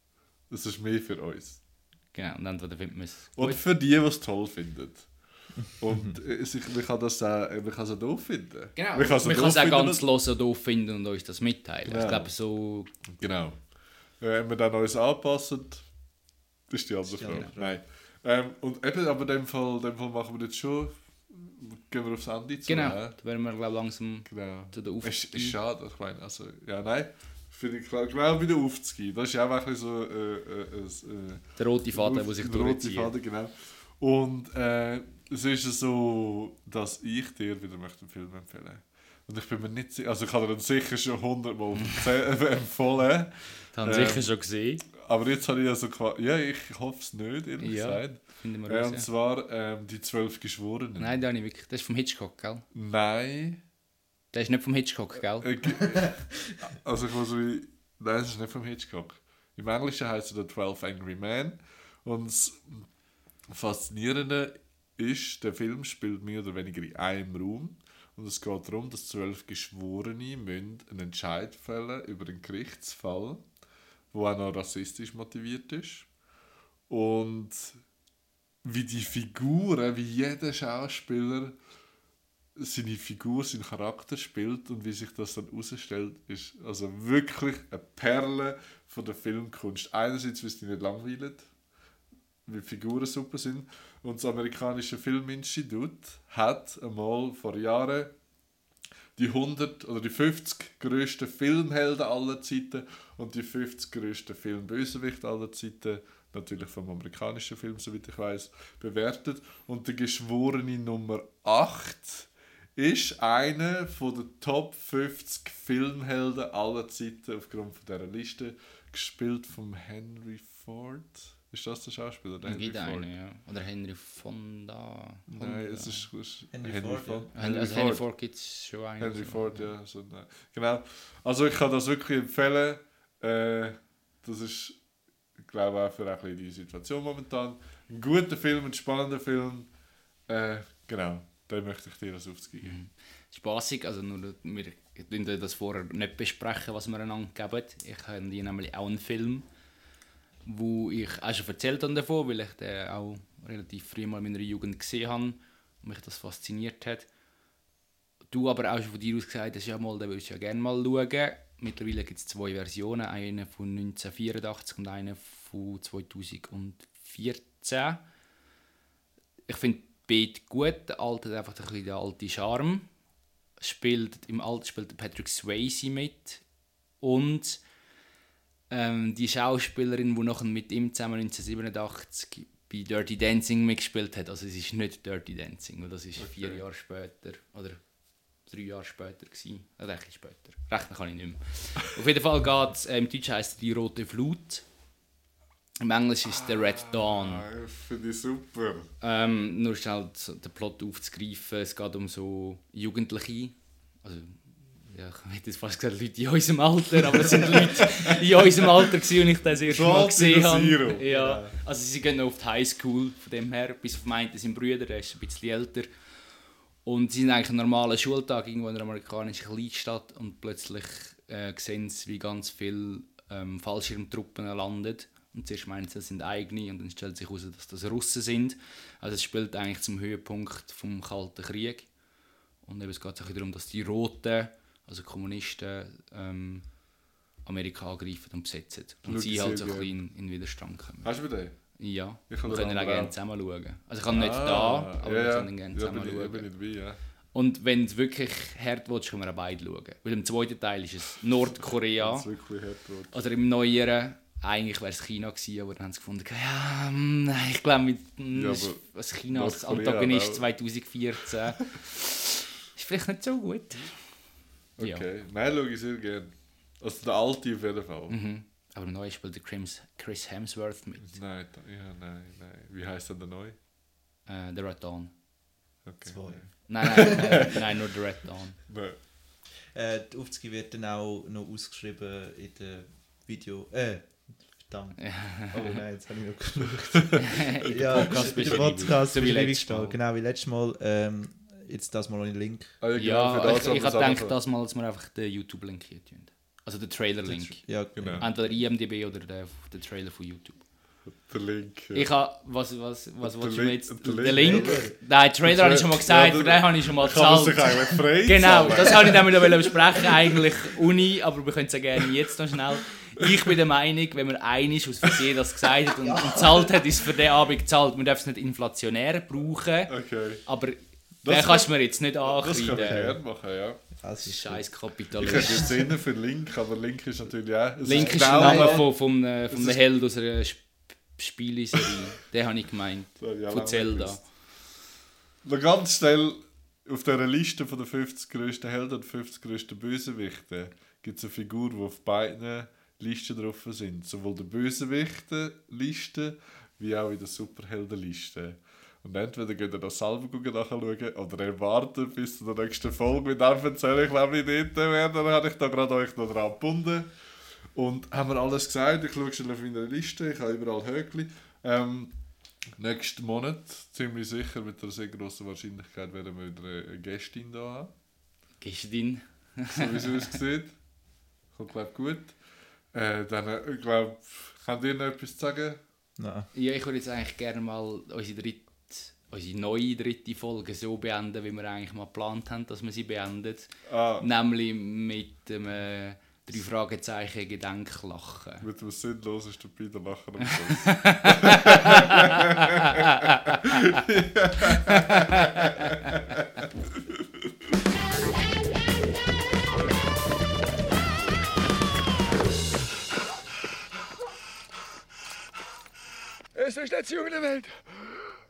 Das ist mehr für uns. Genau, und entweder findet man es Und für die, die es toll finden. Und äh, es- ich, man kann das auch, man kann es auch doof finden. Genau, Man kann es man auch kann es doof auch finden ganz los und doof finden und uns das mitteilen. Genau. Ich glaube, so Genau. Äh, Wenn wir dann uns anpassen, das ist die andere Frage. Frage. Nein. Ähm, und eben, aber in dem Fall, in dem Fall machen wir jetzt schon, gehen wir aufs Ende zu. Genau, da werden wir glaub, langsam genau. zu der Es ist, ist schade, ich meine, also, ja, nein. Finde ich klar, genau wieder aufzugehen. Das ist ja auch ein bisschen so äh, äh, äh, Der rote Faden, der sich der rote durchzieht. Faden, genau. Und äh, es ist so, dass ich dir wieder möchte einen Film empfehlen Und ich bin mir nicht sicher, also ich habe dir sicher schon hundertmal empfohlen. Das haben Ähm, sicher schon gesehen. Aber jetzt habe ich ja so quasi, ja, ich hoffe es nicht, ehrlich Ja. gesagt. Finden wir Äh, raus. und zwar ähm, die zwölf Geschworenen. Nein, da ich wirklich. Das ist vom Hitchcock, gell? Nein. Der ist nicht vom Hitchcock, gell? Äh, also ich muss wie, nein, es ist nicht vom Hitchcock. Im Englischen heißt er The 12 Angry Men. Und das Faszinierende ist, der Film spielt mehr oder weniger in einem Raum. Und es geht darum, dass zwölf Geschworene einen Entscheid fällen über einen Gerichtsfall, wo auch noch rassistisch motiviert ist. Und wie die Figuren, wie jeder Schauspieler seine Figur, seinen Charakter spielt und wie sich das dann herausstellt, ist also wirklich eine Perle von der Filmkunst. Einerseits, weil es dich nicht langweilt, weil die Figuren super sind. Und das amerikanische Filminstitut hat einmal vor Jahren die 100 oder die 50 grössten Filmhelden aller Zeiten und die 50 grössten Filmbösewichte aller Zeiten, natürlich vom amerikanischen Film, soweit ich weiß, bewertet. Und der Geschworene Nummer 8 ist einer den Top 50 Filmhelden aller Zeiten aufgrund dieser Liste, gespielt von Henry Ford. Ist das der Schauspieler? Der gibt Ford? einen, ja. Oder Henry Fonda. Nein, es ist, ist Henry Ford, ja. Henry, also Henry Ford gibt es schon einen. Henry Ford, ja. So, nein. Genau. Also ich kann das wirklich empfehlen. Äh, das ist, ich glaube auch für ein die Situation momentan. Ein guter Film, ein spannender Film. Äh, genau, den möchte ich dir als aufzugeben. Mhm. Spassig, also nur, wir das vorher nicht besprechen, was wir einander geben. Ich habe nämlich auch einen Film, wo ich auch schon erzählt habe davon, weil ich den auch relativ früh mal in meiner Jugend gesehen habe und mich das fasziniert hat. Du aber auch schon von dir aus gesagt hast, ja mal, den würdest du ja gerne mal schauen. Mittlerweile gibt es zwei Versionen, eine von 1984 und eine von 2014. Ich finde beide gut. Der alte hat einfach ein bisschen den alten Charme. Spielt, Im alten spielt Patrick Swayze mit. Und ähm, die Schauspielerin, die nachher mit ihm zusammen 1987 bei Dirty Dancing mitgespielt hat. Also es ist nicht Dirty Dancing, weil das ist vier Jahre später oder drei Jahre später gewesen. Oder ein später. Rechnen kann ich nicht mehr. Auf jeden Fall geht es, äh, im Deutsch heisst es «Die rote Flut». Im Englisch ist es «The Red Dawn». Ah, Finde ich super. Ähm, nur schnell so den Plot aufzugreifen, es geht um so Jugendliche, also ja, ich hätte jetzt fast gesagt Leute in unserem Alter, aber es sind Leute in unserem Alter gewesen, und ich das erste Mal gesehen habe. Ja, also sie gehen noch auf die Highschool, von dem her, bis auf meinen sind Brüder, der ist ein bisschen älter. Und sie sind eigentlich einen normalen Schultag irgendwo in einer amerikanischen Kleinstadt und plötzlich äh, sehen sie, wie ganz viele ähm, Fallschirmtruppen landen. Und zuerst meinen sie, das sind eigene und dann stellt sich heraus, dass das Russen sind. Also es spielt eigentlich zum Höhepunkt vom Kalten Krieg. Und eben, es geht auch darum, dass die Roten, also Kommunisten, ähm, Amerika angreifen und besetzen. Und Schau sie halt so ein bisschen in, Widerstand kommen. Hast du den? Ja, Ich wir können auch gerne zusammen schauen. Also ich kann nicht Ah, da, aber ja, wir ja. können gerne ja, zusammen bin ich, schauen. bin ich dabei, ja. Und wenn es wirklich hart wird, können wir auch beide schauen. Weil im zweiten Teil ist es Nordkorea. Wenn's wirklich hart wird. Oder im neueren, eigentlich wäre es China gewesen, aber dann haben sie gefunden, ja, nein, ich glaube, mit hm, Ja, ist- China als Antagonist auch. 2014 ist vielleicht nicht so gut. Ja. Okay, nein, schaue ich sehr gerne. Also der alte auf jeden Fall. Mhm. Aber neuen spielt der Chris, Hemsworth mit. Nein, ja, nein, nein. Wie heißt denn der neu? Äh, der Red Dawn. Okay. Zwei. Nein, nein, nein, nein, nur der Red Dawn. Nein. Äh, die Aufzüge wird dann auch noch ausgeschrieben in der Video. Äh, verdammt. Oh nein, jetzt habe ich noch geschaut. in der ja, der Podcast-Beschreibung. podcast So wie letztes steht. Mal. Genau wie letztes Mal. Ähm, jetzt das mal ohne Link. Ah, ja, genau, Ja, für das ich, ich habe gedacht, dass mal, dass wir einfach den YouTube-Link hier tun. Also den Trailer-Link. Ja, Genau. Entweder IMDb oder der, der Trailer von YouTube. Der Link. Ja. Ich habe, was, was, was Der willst du Link- jetzt? der Der Link. Link? Nein, Trailer habe ich schon mal gesagt, Ja, den habe ich schon mal Kann man sich gezahlt. eigentlich frei Genau, das habe ich damit noch besprechen eigentlich Uni, aber wir können es ja gerne jetzt noch schnell. Ich bin der Meinung, wenn man einig aus Versehen das gesagt hat und, und gezahlt hat, ist es für den Abend gezahlt. Man darf es nicht inflationär brauchen, Okay. aber den Das kannst du mir jetzt nicht Das kann ich ankreiden. gerne machen, ja. das ist Scheiß Ich hätte Kapitalist. jetzt Sinn für Link, aber Link ist natürlich auch... es Link ist der Name von, von, äh, von ist- Held aus einer Sp Spieleserie. Den habe ich gemeint. Ich auch Von Zelda. Noch ganz schnell, auf dieser Liste von den 50 grössten Helden und 50 grössten Bösewichten gibt es eine Figur, die auf beiden Listen drauf sind. Sowohl der Bösewichten-Liste wie auch in der Superhelden-Liste. Und entweder geht ihr das selber gucken, nachschauen oder ihr wartet bis zu der nächsten Folge. Mit dem erzähle ich, wenn ich dort wäre, dann habe ich da gerade euch noch dran gebunden. Und haben wir alles gesagt? Ich schaue schon auf meine Liste, ich habe überall Höckli. Ähm, nächsten Monat, ziemlich sicher, mit einer sehr grossen Wahrscheinlichkeit werden wir wieder eine Gästin da haben. Rein? So wie es aussieht. Kommt, glaube ich, gut. Äh, dann, äh, ich glaube, könnt ihr noch etwas zu sagen? Nein. Ja, ich würde jetzt eigentlich gerne mal unsere, dritte, unsere neue dritte Folge so beenden, wie wir eigentlich mal geplant haben, dass wir sie beenden. Ah. Nämlich mit dem äh, drei Fragezeichen Gedenklachen. Mit dem sinnlosen, stupiden Lachen am es ist nicht das Jugendwelt.